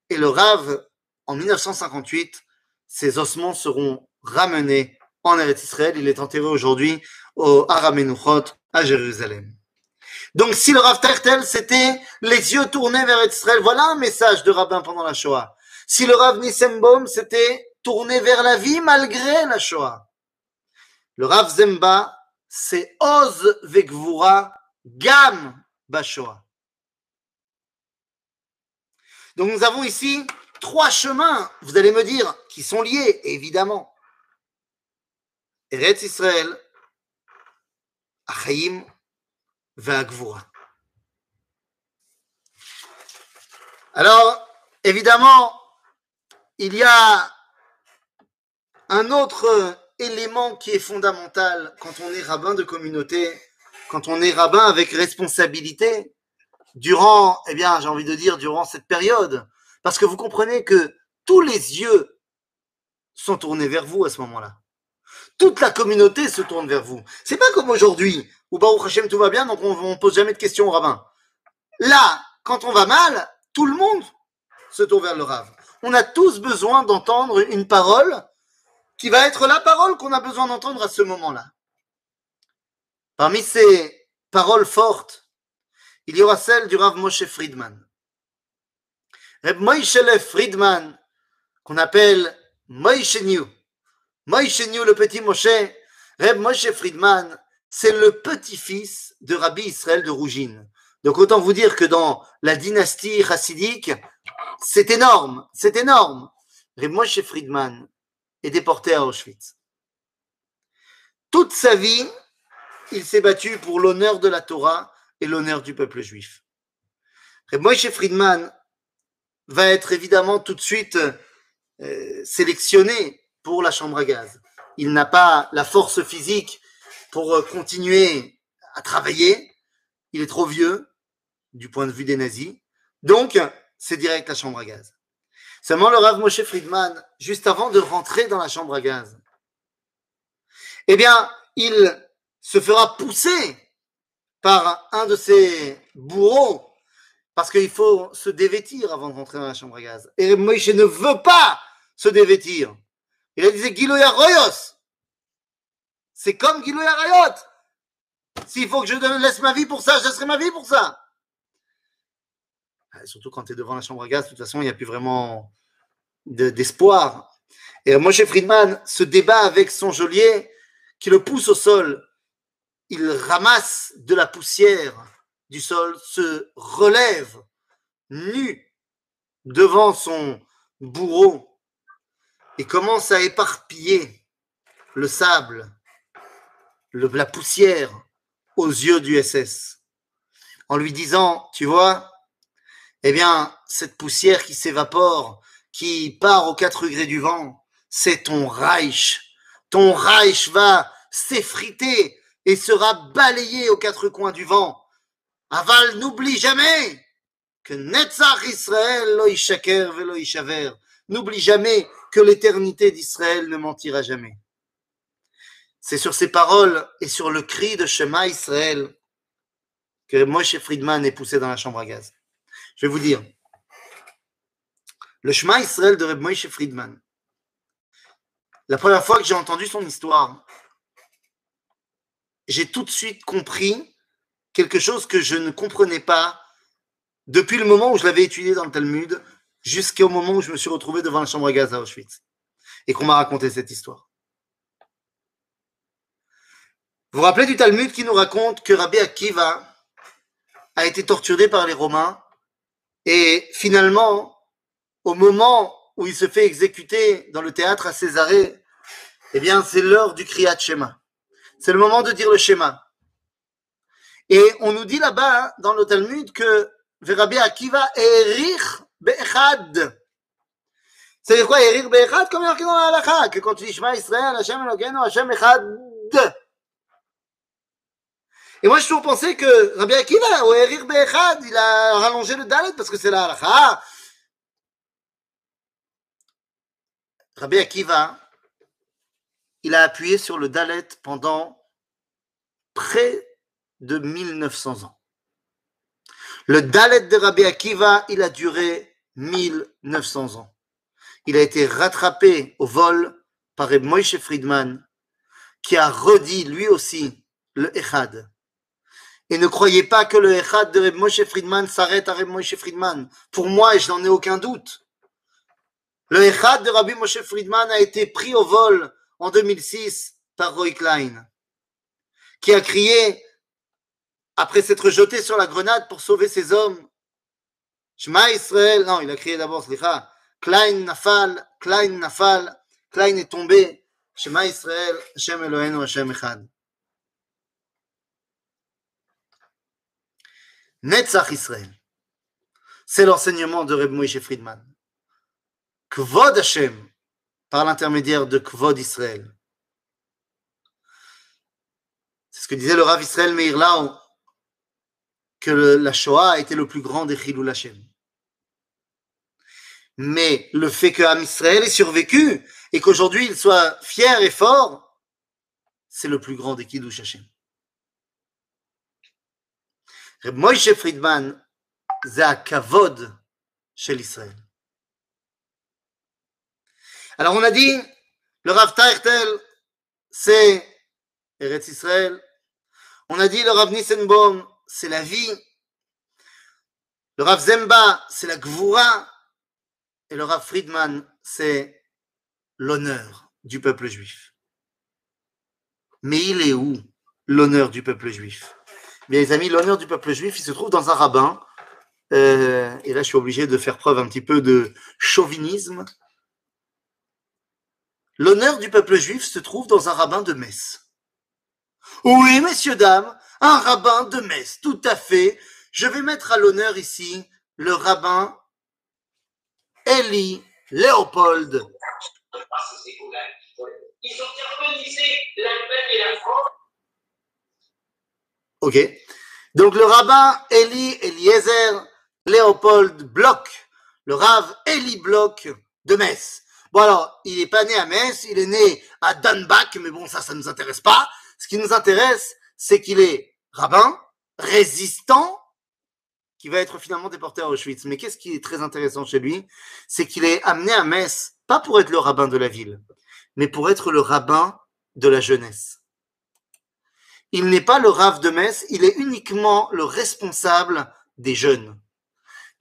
Et le Rav, en 1958, ses ossements seront ramenés en Eretz Israël. Il est enterré aujourd'hui au Aramenuchot à Jérusalem. Donc, si le Rav Tertel, c'était les yeux tournés vers Israël, voilà un message de rabbin pendant la Shoah. Si le Rav Nissenbaum, c'était tourné vers la vie malgré la Shoah. Le Rav Zemba, c'est Oz Vekvura Gam Bashoa. Donc nous avons ici trois chemins, vous allez me dire, qui sont liés, évidemment. Eretz Israël, Achaim, Vagvura. Alors, évidemment, il y a un autre élément qui est fondamental quand on est rabbin de communauté, quand on est rabbin avec responsabilité, durant, eh bien, j'ai envie de dire, durant cette période. Parce que vous comprenez que tous les yeux sont tournés vers vous à ce moment-là. Toute la communauté se tourne vers vous. C'est pas comme aujourd'hui, où Baruch Hashem tout va bien, donc on, ne pose jamais de questions au rabbin. Là, quand on va mal, tout le monde se tourne vers le rabbin. On a tous besoin d'entendre une parole qui va être la parole qu'on a besoin d'entendre à ce moment-là. Parmi ces paroles fortes, il y aura celle du Rav Moshe Friedman. Rav Moshe Friedman, qu'on appelle Moshe New. Moshe New, le petit Moshe. Rav Moshe Friedman, c'est le petit-fils de Rabbi Israël de Rougine. Donc autant vous dire que dans la dynastie chassidique, c'est énorme, c'est énorme. Rav Moshe Friedman, est déporté à Auschwitz. Toute sa vie, il s'est battu pour l'honneur de la Torah et l'honneur du peuple juif. Et Friedman va être évidemment tout de suite euh, sélectionné pour la chambre à gaz. Il n'a pas la force physique pour euh, continuer à travailler. Il est trop vieux du point de vue des nazis. Donc, c'est direct la chambre à gaz. Seulement le Rav Moshe Friedman, juste avant de rentrer dans la chambre à gaz, eh bien, il se fera pousser par un de ses bourreaux parce qu'il faut se dévêtir avant de rentrer dans la chambre à gaz. Et Moshe ne veut pas se dévêtir. Il a dit Giloya Royos. C'est comme Giloya Rayot. S'il faut que je laisse ma vie pour ça, je laisserai ma vie pour ça. Surtout quand tu es devant la chambre à gaz, de toute façon, il n'y a plus vraiment d'espoir. et Moshe Friedman se débat avec son geôlier qui le pousse au sol. Il ramasse de la poussière du sol, se relève nu devant son bourreau et commence à éparpiller le sable, la poussière aux yeux du SS en lui disant, tu vois, eh bien, cette poussière qui s'évapore, qui part aux quatre degrés du vent, c'est ton Reich. Ton Reich va s'effriter et sera balayé aux quatre coins du vent. Aval, n'oublie jamais que Netzach Israël lo velo n'oublie jamais que l'éternité d'Israël ne mentira jamais. C'est sur ces paroles et sur le cri de Shema Israël que Moshe Friedman est poussé dans la chambre à gaz. Je vais vous dire, le Shema Israël de Reb Moshe Friedman, la première fois que j'ai entendu son histoire, j'ai tout de suite compris quelque chose que je ne comprenais pas depuis le moment où je l'avais étudié dans le Talmud jusqu'au moment où je me suis retrouvé devant la chambre à gaz à Auschwitz et qu'on m'a raconté cette histoire. Vous vous rappelez du Talmud qui nous raconte que Rabbi Akiva a été torturé par les Romains et finalement, au moment où il se fait exécuter dans le théâtre à Césarée, eh bien, c'est l'heure du Kriyat Shema. C'est le moment de dire le schéma. Et on nous dit là-bas, dans le Talmud, que Rabbi Akiva erich be'echad. C'est quoi erich be'echad? Comme il y a dans la halakha, que quand tu dis Shema Israël, Hashem Elokeinu, Hashem Echad. Et moi, je toujours pensé que Rabbi Akiva, il a rallongé le dalet parce que c'est la halakha. Rabbi Akiva, il a appuyé sur le Dalet pendant près de 1900 ans. Le Dalet de Rabbi Akiva, il a duré 1900 ans. Il a été rattrapé au vol par Moshe Friedman, qui a redit lui aussi le Echad. Et ne croyez pas que le Echad de Reb Moshe Friedman s'arrête à Reb Moshe Friedman. Pour moi, je n'en ai aucun doute, le Echad de Rabbi Moshe Friedman a été pris au vol en 2006 par Roy Klein, qui a crié, après s'être jeté sur la grenade pour sauver ses hommes, Shema Israël, non, il a crié d'abord, Klein Nafal, Klein Nafal, Klein est tombé, Shema Israël, Hashem Eloheinu, Hashem Echad. Netzach Israël, c'est l'enseignement de Reb Moshe Friedman. Kvod Hashem, par l'intermédiaire de Kvod Israël. C'est ce que disait le Rav Israël Meir Lao, que la Shoah a été le plus grand des Chilul Hashem. Mais le fait que Am Israël ait survécu et qu'aujourd'hui il soit fier et fort, c'est le plus grand des Kiddush Hashem. Friedman, c'est Kavod chez l'Israël. Alors on a dit, le Rav Taertel, c'est Eretz Israël. On a dit le Rav Nissenbaum, c'est la vie. Le Rav Zemba, c'est la Gvura. Et le Rav Friedman, c'est l'honneur du peuple juif. Mais il est où l'honneur du peuple juif? Bien les amis, l'honneur du peuple juif, il se trouve dans un rabbin. Euh, et là, je suis obligé de faire preuve un petit peu de chauvinisme. L'honneur du peuple juif se trouve dans un rabbin de Metz. Oui, messieurs, dames, un rabbin de Metz, tout à fait. Je vais mettre à l'honneur ici le rabbin Eli Léopold. Ok. Donc le rabbin Eli Eliezer Léopold Bloch, le rave Eli Bloch de Metz. Bon alors, il n'est pas né à Metz, il est né à Dunbach, mais bon, ça, ça ne nous intéresse pas. Ce qui nous intéresse, c'est qu'il est rabbin, résistant, qui va être finalement déporté à Auschwitz. Mais qu'est-ce qui est très intéressant chez lui C'est qu'il est amené à Metz, pas pour être le rabbin de la ville, mais pour être le rabbin de la jeunesse. Il n'est pas le rave de Metz, il est uniquement le responsable des jeunes.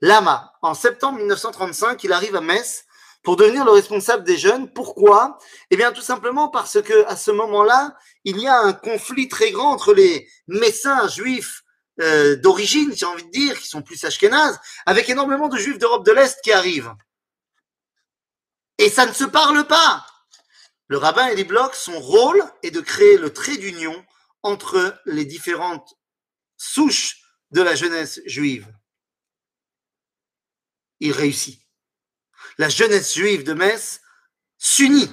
Lama, en septembre 1935, il arrive à Metz pour devenir le responsable des jeunes. Pourquoi? Eh bien, tout simplement parce que à ce moment-là, il y a un conflit très grand entre les messins juifs euh, d'origine, j'ai envie de dire, qui sont plus ashkénazes, avec énormément de juifs d'Europe de l'Est qui arrivent. Et ça ne se parle pas. Le rabbin Eli Bloch, son rôle est de créer le trait d'union entre les différentes souches de la jeunesse juive. Il réussit la jeunesse juive de Metz s'unit.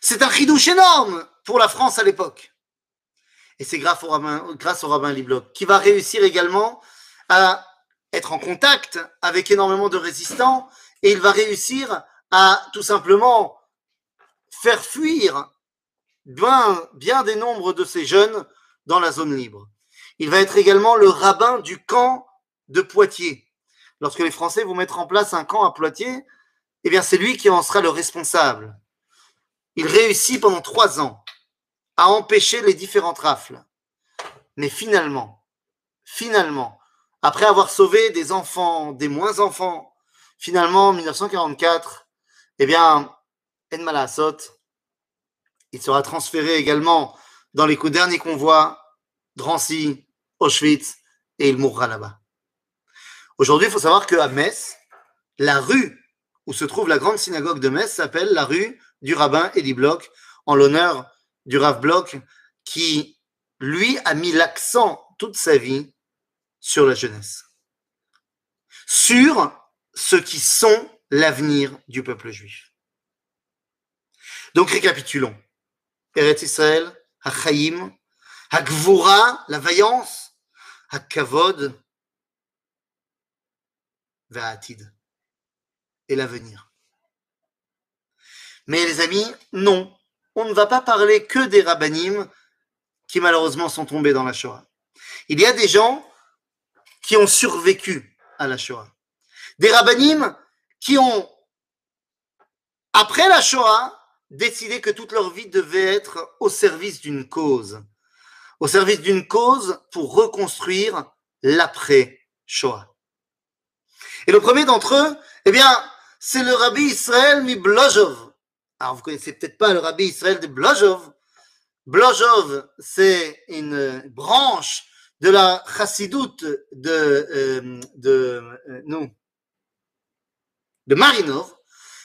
C'est un chidouche énorme pour la France à l'époque. Et c'est grâce au rabbin, grâce au rabbin Libloch, qui va réussir également à être en contact avec énormément de résistants et il va réussir à tout simplement faire fuir bien, des nombres de ces jeunes dans la zone libre. Il va être également le rabbin du camp de Poitiers. Lorsque les Français vont mettre en place un camp à Poitiers, eh bien, c'est lui qui en sera le responsable. Il réussit pendant trois ans à empêcher les différentes rafles. Mais finalement, finalement, après avoir sauvé des enfants, des moins enfants, finalement, en 1944, eh bien, En il sera transféré également dans les derniers convois, Drancy, Auschwitz, et il mourra là-bas. Aujourd'hui, il faut savoir qu'à Metz, la rue où se trouve la grande synagogue de Metz s'appelle la rue du rabbin Eli Bloch, en l'honneur du Rav Bloch, qui, lui, a mis l'accent toute sa vie sur la jeunesse, sur ceux qui sont l'avenir du peuple juif. Donc récapitulons. Eretz Israël, Hachaim, Hakvura, la vaillance, Hakavod, Va'atid, et l'avenir. Mais les amis, non, on ne va pas parler que des rabbinim qui malheureusement sont tombés dans la Shoah. Il y a des gens qui ont survécu à la Shoah. Des rabbinim qui ont, après la Shoah, décidé que toute leur vie devait être au service d'une cause. Au service d'une cause pour reconstruire l'après-Shoah. Et le premier d'entre eux, eh bien, c'est le rabbi Israël Miblojov. Alors, vous connaissez peut-être pas le rabbi Israël de Blojov. Blojov, c'est une branche de la chassidoute de, euh, de, euh, non, de Marinov.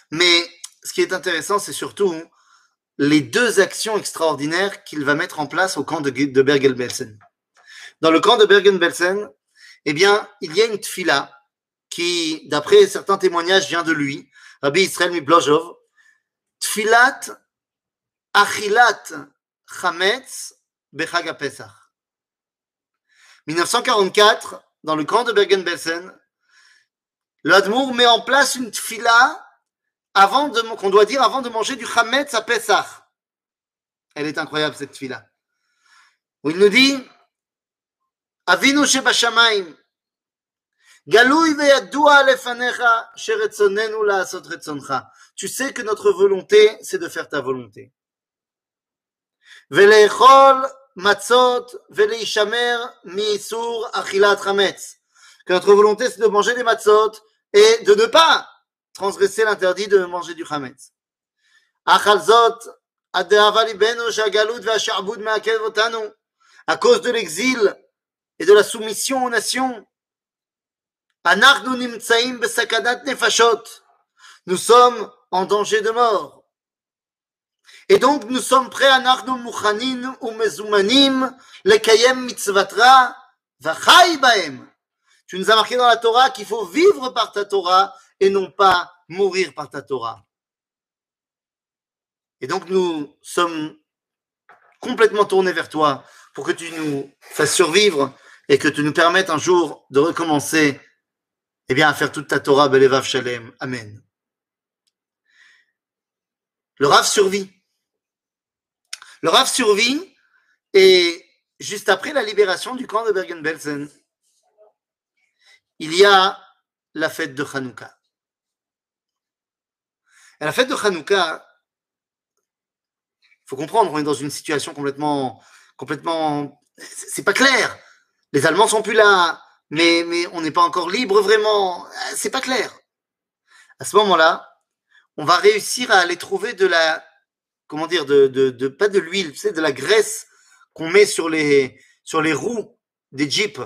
Mais ce qui est intéressant, c'est surtout les deux actions extraordinaires qu'il va mettre en place au camp de, Bergen-Belsen. Dans le camp de Bergen-Belsen, eh bien, il y a une tfila qui, d'après certains témoignages, vient de lui, Rabbi Israël Miblojov, Tfilat Achilat Chametz Bechag Pesach. 1944, dans le camp de Bergen-Belsen, l'Admour met en place une tfila avant de, qu'on doit dire avant de manger du Chametz à Pesach. Elle est incroyable cette tfila. Où il nous dit Avinu Shebashamaim tu sais que notre volonté, c'est de faire ta volonté. matzot Que notre volonté, c'est de manger des matzot et de ne pas transgresser l'interdit de manger du chametz. À cause de l'exil et de la soumission aux nations, nous sommes en danger de mort. Et donc nous sommes prêts à Mukhanin ou Mezumanim, Lekayem Mitzvatra, Vachai Baem. Tu nous as marqué dans la Torah qu'il faut vivre par ta Torah et non pas mourir par ta Torah. Et donc nous sommes complètement tournés vers toi pour que tu nous fasses survivre et que tu nous permettes un jour de recommencer eh bien, à faire toute ta Torah, Belevav Shalem. Amen. Le Rav survit. Le Rav survit et juste après la libération du camp de Bergen-Belsen, il y a la fête de Hanouka. Et la fête de Hanouka, il faut comprendre, on est dans une situation complètement, complètement, c'est pas clair. Les Allemands sont plus là, mais, mais on n'est pas encore libre vraiment. C'est pas clair. À ce moment-là, on va réussir à aller trouver de la, comment dire, de, pas de l'huile, tu de la graisse qu'on met sur les, sur les roues des jeeps.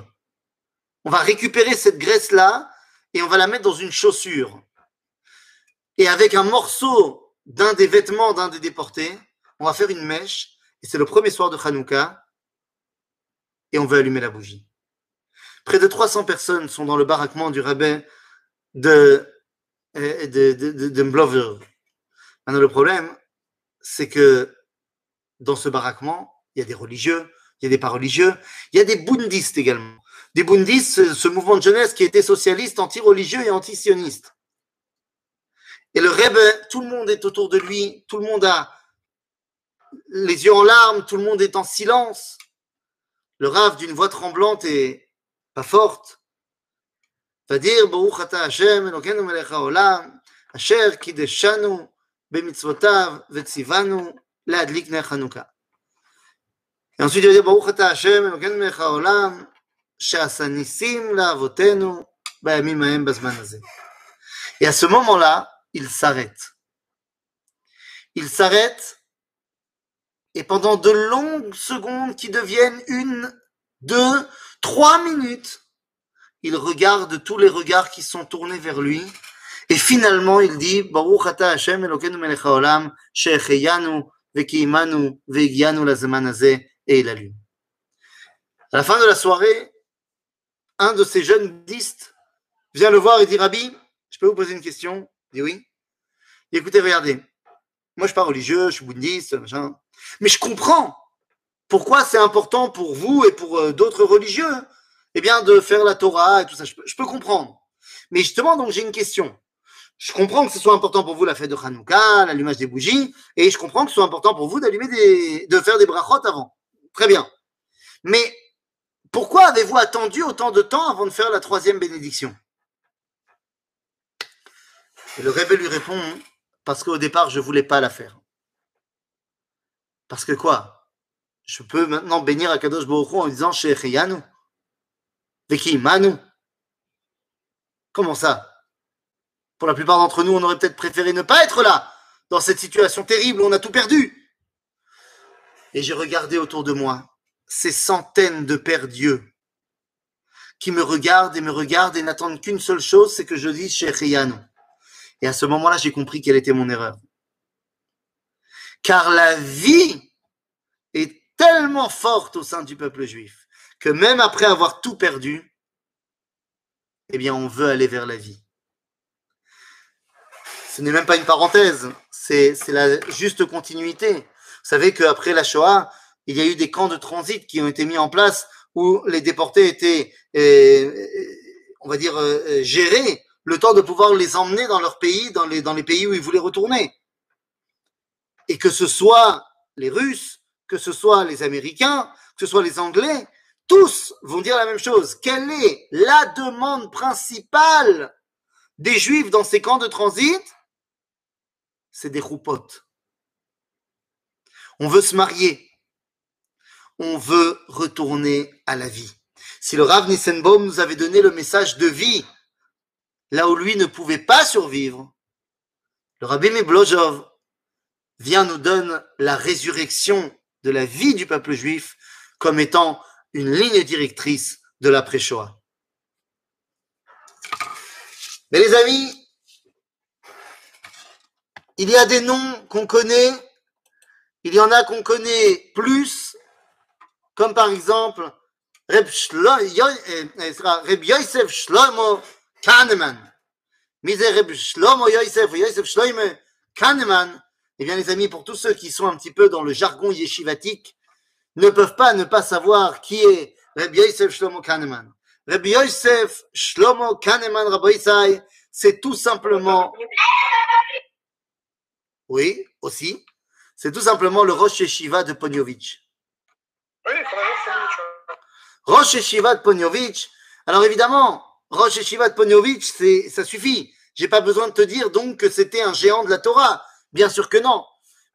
On va récupérer cette graisse-là et on va la mettre dans une chaussure. Et avec un morceau d'un des vêtements d'un des déportés, on va faire une mèche. Et c'est le premier soir de Hanouka. Et on va allumer la bougie. Près de 300 personnes sont dans le baraquement du rabbin de, de, de, de, Maintenant, le problème, c'est que dans ce baraquement, il y a des religieux, il y a des pas religieux, il y a des bundistes également. Des bundistes, ce mouvement de jeunesse qui était socialiste, anti-religieux et anti-sioniste. Et le Rebbe, tout le monde est autour de lui, tout le monde a les yeux en larmes, tout le monde est en silence. Le Rav, d'une voix tremblante et pas forte, va dire Baruch ata Hashem, Elokeinu melech haolam, asher kideshanu bemitzvotav vetzivanu להדליק נר חנוכה. Et ensuite, il va dire, ברוך אתה השם, אלוקינו מלך העולם, שעשה ניסים לאבותינו בימים ההם בזמן הזה. Et à ce moment-là, il s'arrête. Il s'arrête et pendant de longues secondes qui deviennent une, deux, trois minutes, il regarde tous les regards qui sont tournés vers lui et finalement il dit et il allume. À la fin de la soirée, un de ces jeunes bouddhistes vient le voir et dit Rabbi, je peux vous poser une question? Dit oui. Écoutez, regardez, moi je suis pas religieux, je suis bouddhiste, machin, mais je comprends pourquoi c'est important pour vous et pour euh, d'autres religieux eh bien, de faire la Torah et tout ça. Je peux, je peux comprendre. Mais justement, donc j'ai une question. Je comprends que ce soit important pour vous la fête de Hanouka, l'allumage des bougies, et je comprends que ce soit important pour vous d'allumer des, de faire des brachot avant. Très bien. Mais pourquoi avez-vous attendu autant de temps avant de faire la troisième bénédiction? Le Rebbe lui répond parce qu'au départ, je voulais pas la faire. Parce que quoi? Je peux maintenant bénir à Kadosh Baruch Hu en disant Shecheyanu Veki Manu Comment ça? Pour la plupart d'entre nous, on aurait peut-être préféré ne pas être là, dans cette situation terrible où on a tout perdu. Et j'ai regardé autour de moi ces centaines de pères Dieu qui me regardent et me regardent et n'attendent qu'une seule chose, c'est que je dise Shecheyanu. Et à ce moment-là, j'ai compris quelle était mon erreur. Car la vie est tellement forte au sein du peuple juif que même après avoir tout perdu, eh bien, on veut aller vers la vie. Ce n'est même pas une parenthèse, c'est la juste continuité. Vous savez qu'après la Shoah, il y a eu des camps de transit qui ont été mis en place où les déportés étaient, euh, on va dire, euh, gérés le temps de pouvoir les emmener dans leur pays, dans les, pays où ils voulaient retourner. Et que ce soit les Russes, que ce soit les Américains, que ce soit les Anglais, tous vont dire la même chose. Quelle est la demande principale des Juifs dans ces camps de transit? C'est des roupotes. On veut se marier. On veut retourner à la vie. Si le Rav Nissenbaum nous avait donné le message de vie là où lui ne pouvait pas survivre, le Rabbi Miblojov vient nous donner la résurrection de la vie du peuple juif comme étant une ligne directrice de la Shoah. Mais les amis, il y a des noms qu'on connaît, il y en a qu'on connaît plus, comme par exemple Reb, Yosef Shlomo Kahneman. Reb Shlomo Yosef, Yosef Shlomo Kahneman. Eh bien, les amis, pour tous ceux qui sont un petit peu dans le jargon yeshivatique, ne peuvent pas ne pas savoir qui est Rabbi Yosef Shlomo Kahneman. Rabbi Yosef Shlomo Kahneman Rabbi c'est tout simplement, oui, aussi, c'est tout simplement le Rosh Yeshiva de Ponyovitch. Oui, Rosh Yeshiva de Ponyovitch. Alors évidemment, Rosh Yeshiva de Ponyovitch, ça suffit. J'ai pas besoin de te dire donc que c'était un géant de la Torah. Bien sûr que non.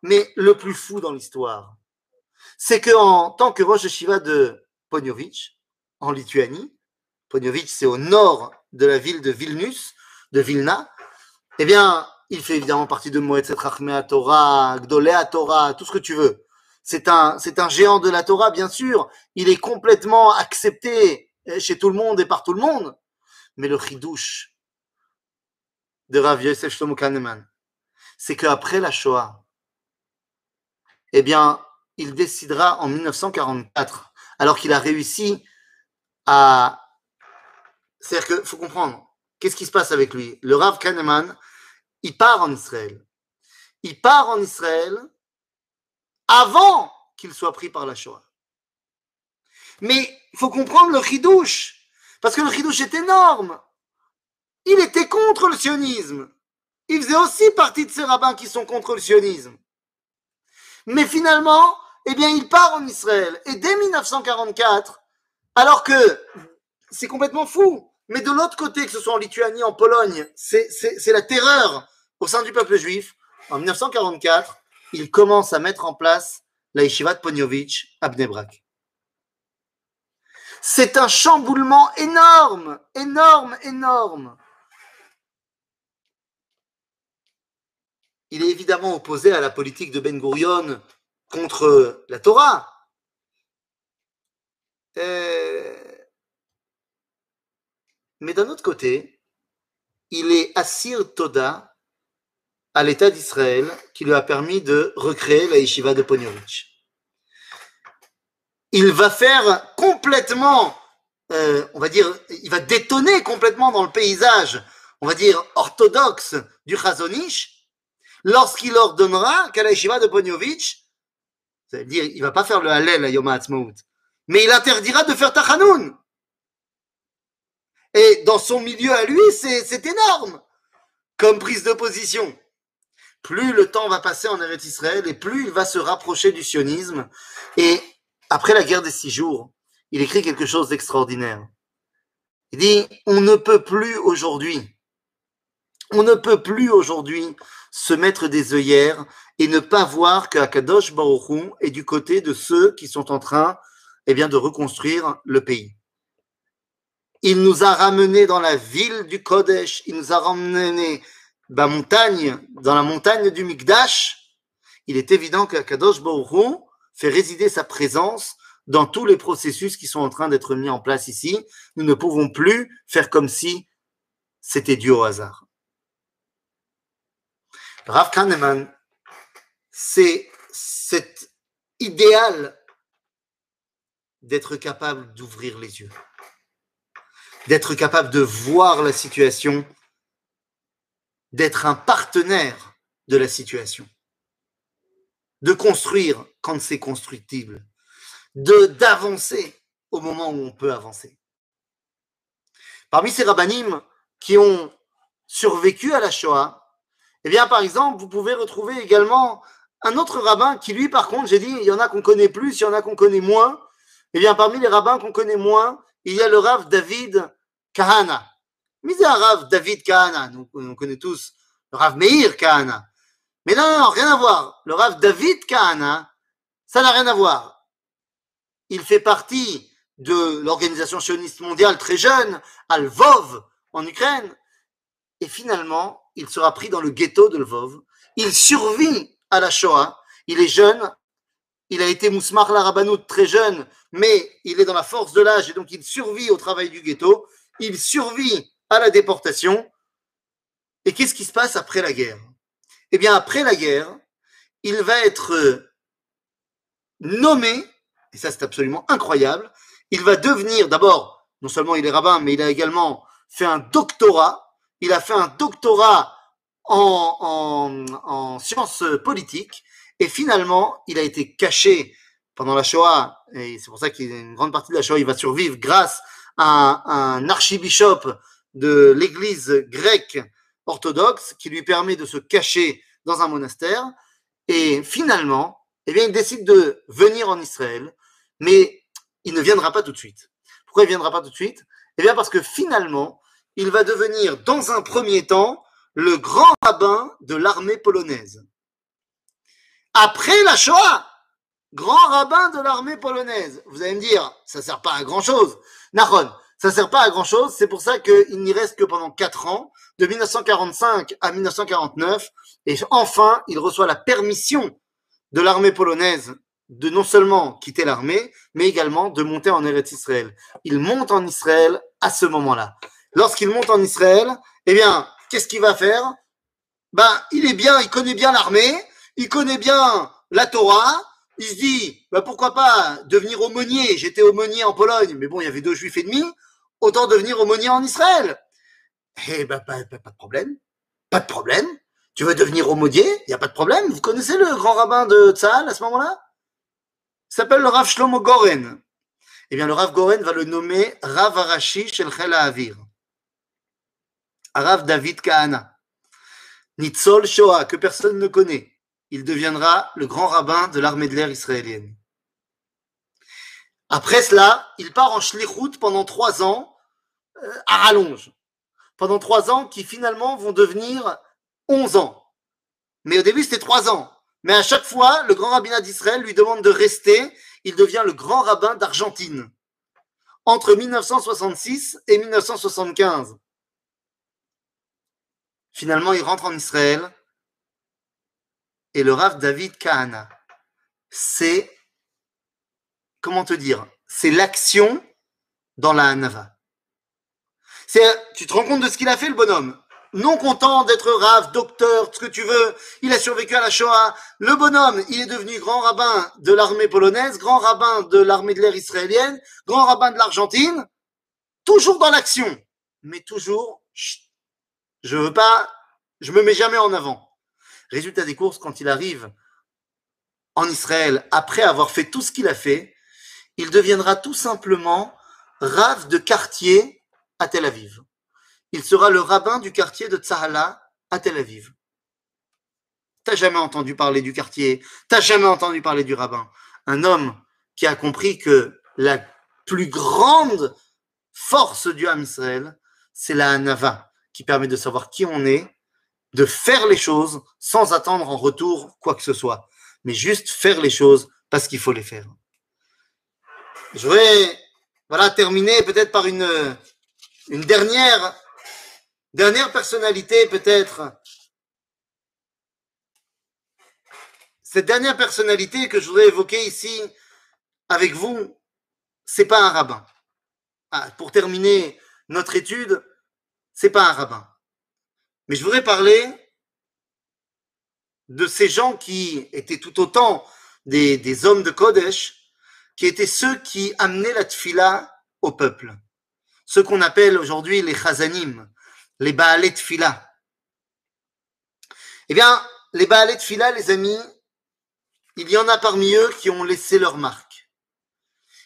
Mais le plus fou dans l'histoire, c'est qu'en tant que Rosh Shiva de Ponyovitch, en Lituanie, Ponyovitch c'est au nord de la ville de Vilnius, de Vilna, eh bien, il fait évidemment partie de Moetzet Rachmea Torah, Gdolea Torah, tout ce que tu veux. C'est un, c'est un géant de la Torah, bien sûr. Il est complètement accepté chez tout le monde et par tout le monde. Mais le chidouche de Rav Yosef Shlomo Kahneman, c'est qu'après la Shoah, eh bien, il décidera en 1944, alors qu'il a réussi à... C'est-à-dire qu'il faut comprendre, qu'est-ce qui se passe avec lui? Le Rav Kahneman, il part en Israël. Il part en Israël avant qu'il soit pris par la Shoah. Mais il faut comprendre le chidouche, parce que le chidouche est énorme. Il était contre le sionisme. il faisait aussi partie de ces rabbins qui sont contre le sionisme. Mais finalement, eh bien, il part en Israël. Et dès 1944, alors que c'est complètement fou, mais de l'autre côté, que ce soit en Lituanie, en Pologne, c'est la terreur au sein du peuple juif. En 1944, il commence à mettre en place la yeshiva à Bnebrak. C'est un chamboulement énorme, énorme, énorme. Il est évidemment opposé à la politique de Ben Gurion contre la Torah. Euh, mais d'un autre côté, il est Assir Toda à l'État d'Israël qui lui a permis de recréer la yeshiva de Ponyovitch. Il va faire complètement, euh, on va dire, il va détonner complètement dans le paysage, on va dire, orthodoxe du Chazonish, lorsqu'il ordonnera qu'à la yeshiva de Ponyovitch, c'est-à-dire, il va pas faire le Hallel à Yom HaAtzmaut, mais il interdira de faire Tachanoun. Et dans son milieu à lui, c'est énorme comme prise de position. Plus le temps va passer en Eretz Israël et plus il va se rapprocher du sionisme. Et après la guerre des six jours, il écrit quelque chose d'extraordinaire. Il dit, on ne peut plus aujourd'hui, on ne peut plus aujourd'hui se mettre des œillères et ne pas voir que Akadosh Baruch est du côté de ceux qui sont en train, eh bien, de reconstruire le pays. Il nous a ramenés dans la ville du Kodesh. Il nous a ramenés la montagne, dans la montagne du Mikdash. Il est évident qu'Akadosh Baruch fait résider sa présence dans tous les processus qui sont en train d'être mis en place ici. Nous ne pouvons plus faire comme si c'était dû au hasard. Rav Kahneman, c'est cet idéal d'être capable d'ouvrir les yeux d'être capable de voir la situation, d'être un partenaire de la situation, de construire quand c'est constructible, de d'avancer au moment où on peut avancer. Parmi ces rabbinim qui ont survécu à la Shoah, eh bien, par exemple, vous pouvez retrouver également un autre rabbin qui, lui, par contre, j'ai dit, il y en a qu'on connaît plus, il y en a qu'on connaît moins. Eh bien, parmi les rabbins qu'on connaît moins, il y a le Rav David Kahana. Mais c'est Rav David Kahana, on connaît tous le Rav Meir Kahana. Mais non, non, rien à voir. Le Rav David Kahana, ça n'a rien à voir. Il fait partie de l'organisation sioniste mondiale très jeune, à Lvov, en Ukraine. Et finalement, il sera pris dans le ghetto de Lvov. Il survit à la Shoah. Il est jeune. Il a été Mousmar Larabanout très jeune mais il est dans la force de l'âge et donc il survit au travail du ghetto, il survit à la déportation. Et qu'est-ce qui se passe après la guerre? Eh bien, après la guerre, il va être nommé, et ça c'est absolument incroyable, il va devenir d'abord, non seulement il est rabbin, mais il a également fait un doctorat, il a fait un doctorat en, en, en sciences politiques, et finalement, il a été caché pendant la Shoah, et c'est pour ça qu'une grande partie de la Shoah, il va survivre grâce à un, archibishop de l'église grecque orthodoxe qui lui permet de se cacher dans un monastère. Et finalement, eh bien, il décide de venir en Israël, mais il ne viendra pas tout de suite. Pourquoi il ne viendra pas tout de suite? Eh bien, parce que finalement, il va devenir, dans un premier temps, le grand rabbin de l'armée polonaise. Après la Shoah, grand rabbin de l'armée polonaise. Vous allez me dire, ça sert pas à grand chose. Nahon, ça sert pas à grand chose. C'est pour ça qu'il n'y reste que pendant quatre ans, de 1945 à 1949. Et enfin, il reçoit la permission de l'armée polonaise de non seulement quitter l'armée, mais également de monter en Eretz Israël. Il monte en Israël à ce moment-là. Lorsqu'il monte en Israël, eh bien, qu'est-ce qu'il va faire? Ben, il est bien, il connaît bien l'armée, il connaît bien la Torah, il se dit, bah pourquoi pas devenir aumônier? J'étais aumônier en Pologne, mais bon, il y avait deux juifs et demi, autant devenir aumônier en Israël. Eh ben, pas, de problème. Pas de problème. Tu veux devenir aumônier Il n'y a pas de problème. Vous connaissez le grand rabbin de Tzahal à ce moment-là? Il s'appelle le Rav Shlomo Goren. Eh bien, le Rav Goren va le nommer Rav Arashi Shel Avir. Rav David Kahana. Nitzol Shoah, que personne ne connaît. Il deviendra le grand rabbin de l'armée de l'air israélienne. Après cela, il part en shlichut pendant trois ans euh, à rallonge. Pendant trois ans qui finalement vont devenir onze ans. Mais au début, c'était trois ans. Mais à chaque fois, le grand rabbinat d'Israël lui demande de rester. Il devient le grand rabbin d'Argentine entre 1966 et 1975. Finalement, il rentre en Israël et le Rav David Kahana, c'est, comment te dire, c'est l'action dans la Hanava. Tu te rends compte de ce qu'il a fait, le bonhomme? Non content d'être rave, docteur, ce que tu veux, il a survécu à la Shoah. Le bonhomme, il est devenu grand rabbin de l'armée polonaise, grand rabbin de l'armée de l'air israélienne, grand rabbin de l'Argentine, toujours dans l'action, mais toujours, je veux pas, je me mets jamais en avant. Résultat des courses, quand il arrive en Israël, après avoir fait tout ce qu'il a fait, il deviendra tout simplement rave de quartier Tel Aviv il sera le rabbin du quartier de Tsahala à Tel Aviv. T'as jamais entendu parler du quartier, t'as jamais entendu parler du rabbin. Un homme qui a compris que la plus grande force du Ham c'est la Hanava, qui permet de savoir qui on est, de faire les choses sans attendre en retour quoi que ce soit, mais juste faire les choses parce qu'il faut les faire. Je voilà, terminer peut-être par une, une dernière Dernière personnalité, peut-être. Cette dernière personnalité que je voudrais évoquer ici avec vous, c'est pas un rabbin. Ah, pour terminer notre étude, c'est pas un rabbin. Mais je voudrais parler de ces gens qui étaient tout autant des, des hommes de Kodesh, qui étaient ceux qui amenaient la tfila au peuple. Ceux qu'on appelle aujourd'hui les chazanim, les Baalets Fila. Eh bien, les Baalets Fila, les amis, il y en a parmi eux qui ont laissé leur marque.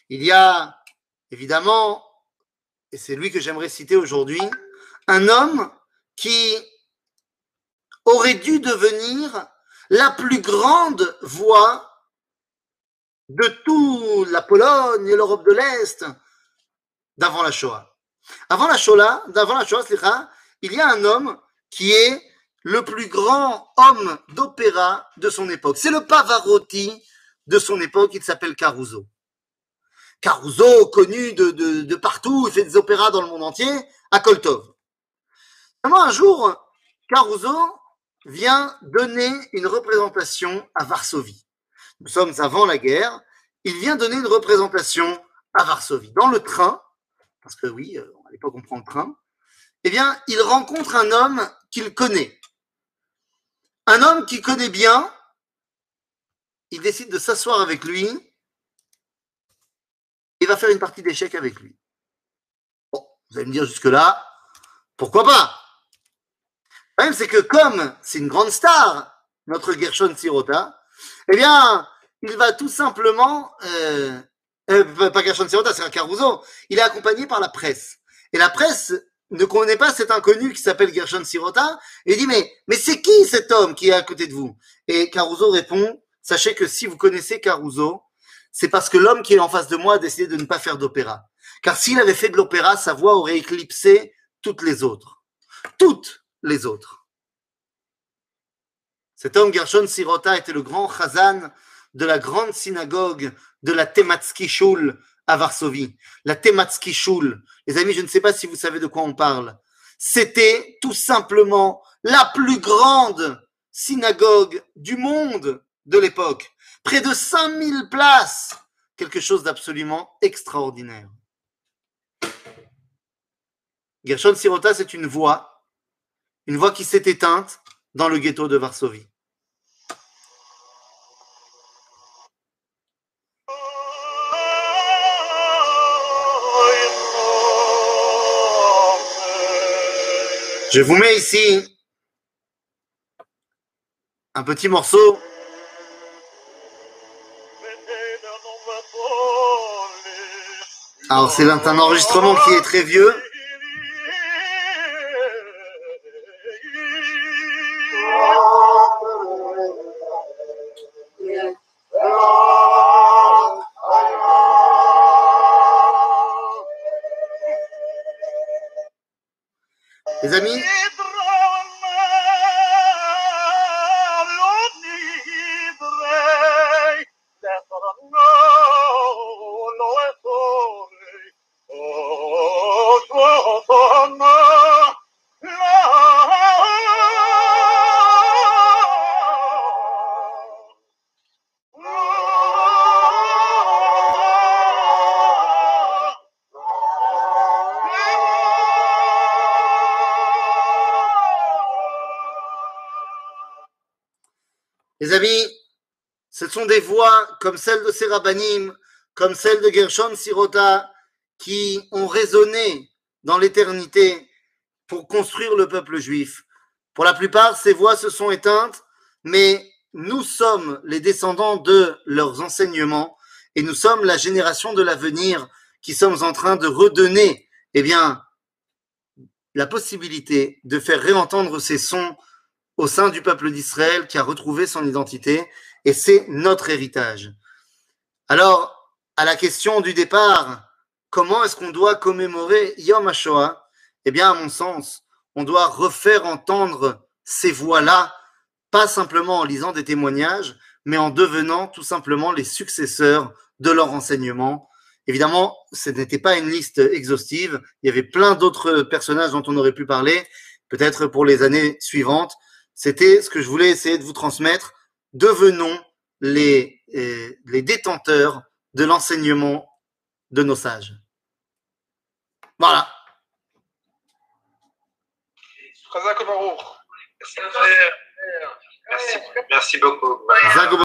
Il y a, évidemment, et c'est lui que j'aimerais citer aujourd'hui, un homme qui aurait dû devenir la plus grande voix de toute la Pologne et l'Europe de l'Est d'avant la Shoah. Avant la Shoah, d'avant la Shoah, il y a un homme qui est le plus grand homme d'opéra de son époque. C'est le Pavarotti de son époque, il s'appelle Caruso. Caruso, connu de, partout, il fait des opéras dans le monde entier, à Koltov. un jour, Caruso vient donner une représentation à Varsovie. Nous sommes avant la guerre. Il vient donner une représentation à Varsovie. Dans le train, parce que oui, euh, à l'époque on prend le train, eh bien, il rencontre un homme qu'il connaît. Un homme qu'il connaît bien, il décide de s'asseoir avec lui et va faire une partie d'échecs avec lui. Bon, vous allez me dire jusque-là, pourquoi pas? Le problème, c'est que comme c'est une grande star, notre Gershon Sirota, eh bien, il va tout simplement, euh, euh, pas Gershon Sirota, c'est un Caruso, il est accompagné par la presse. Et la presse ne connaît pas cet inconnu qui s'appelle Gershon Sirota et dit mais mais c'est qui cet homme qui est à côté de vous? Et Caruso répond sachez que si vous connaissez Caruso, c'est parce que l'homme qui est en face de moi a décidé de ne pas faire d'opéra. Car s'il avait fait de l'opéra, sa voix aurait éclipsé toutes les autres. Toutes les autres. Cet homme, Gershon Sirota, était le grand chazan de la grande synagogue de la Tematsky Shul à Varsovie, la Tematsky Shul. Les amis, je ne sais pas si vous savez de quoi on parle. C'était tout simplement la plus grande synagogue du monde de l'époque. Près de 5000 places. Quelque chose d'absolument extraordinaire. Gershon Sirota, c'est une voix, une voix qui s'est éteinte dans le ghetto de Varsovie. Je vous mets ici un petit morceau. Alors c'est un enregistrement qui est très vieux. Amis, des voix comme celle de Serabanim, comme celle de Gershon Sirota, qui ont résonné dans l'éternité pour construire le peuple juif. Pour la plupart, ces voix se sont éteintes, mais nous sommes les descendants de leurs enseignements et nous sommes la génération de l'avenir qui sommes en train de redonner, eh bien, la possibilité de faire réentendre ces sons au sein du peuple d'Israël qui a retrouvé son identité et c'est notre héritage. Alors, à la question du départ, comment est-ce qu'on doit commémorer Yom HaShoah? Eh bien, à mon sens, on doit refaire entendre ces voix-là, pas simplement en lisant des témoignages, mais en devenant tout simplement les successeurs de leur enseignement. Évidemment, ce n'était pas une liste exhaustive. Il y avait plein d'autres personnages dont on aurait pu parler, peut-être pour les années suivantes. C'était ce que je voulais essayer de vous transmettre. Devenons les, euh, les détenteurs de l'enseignement de nos sages. Voilà. Merci, merci beaucoup.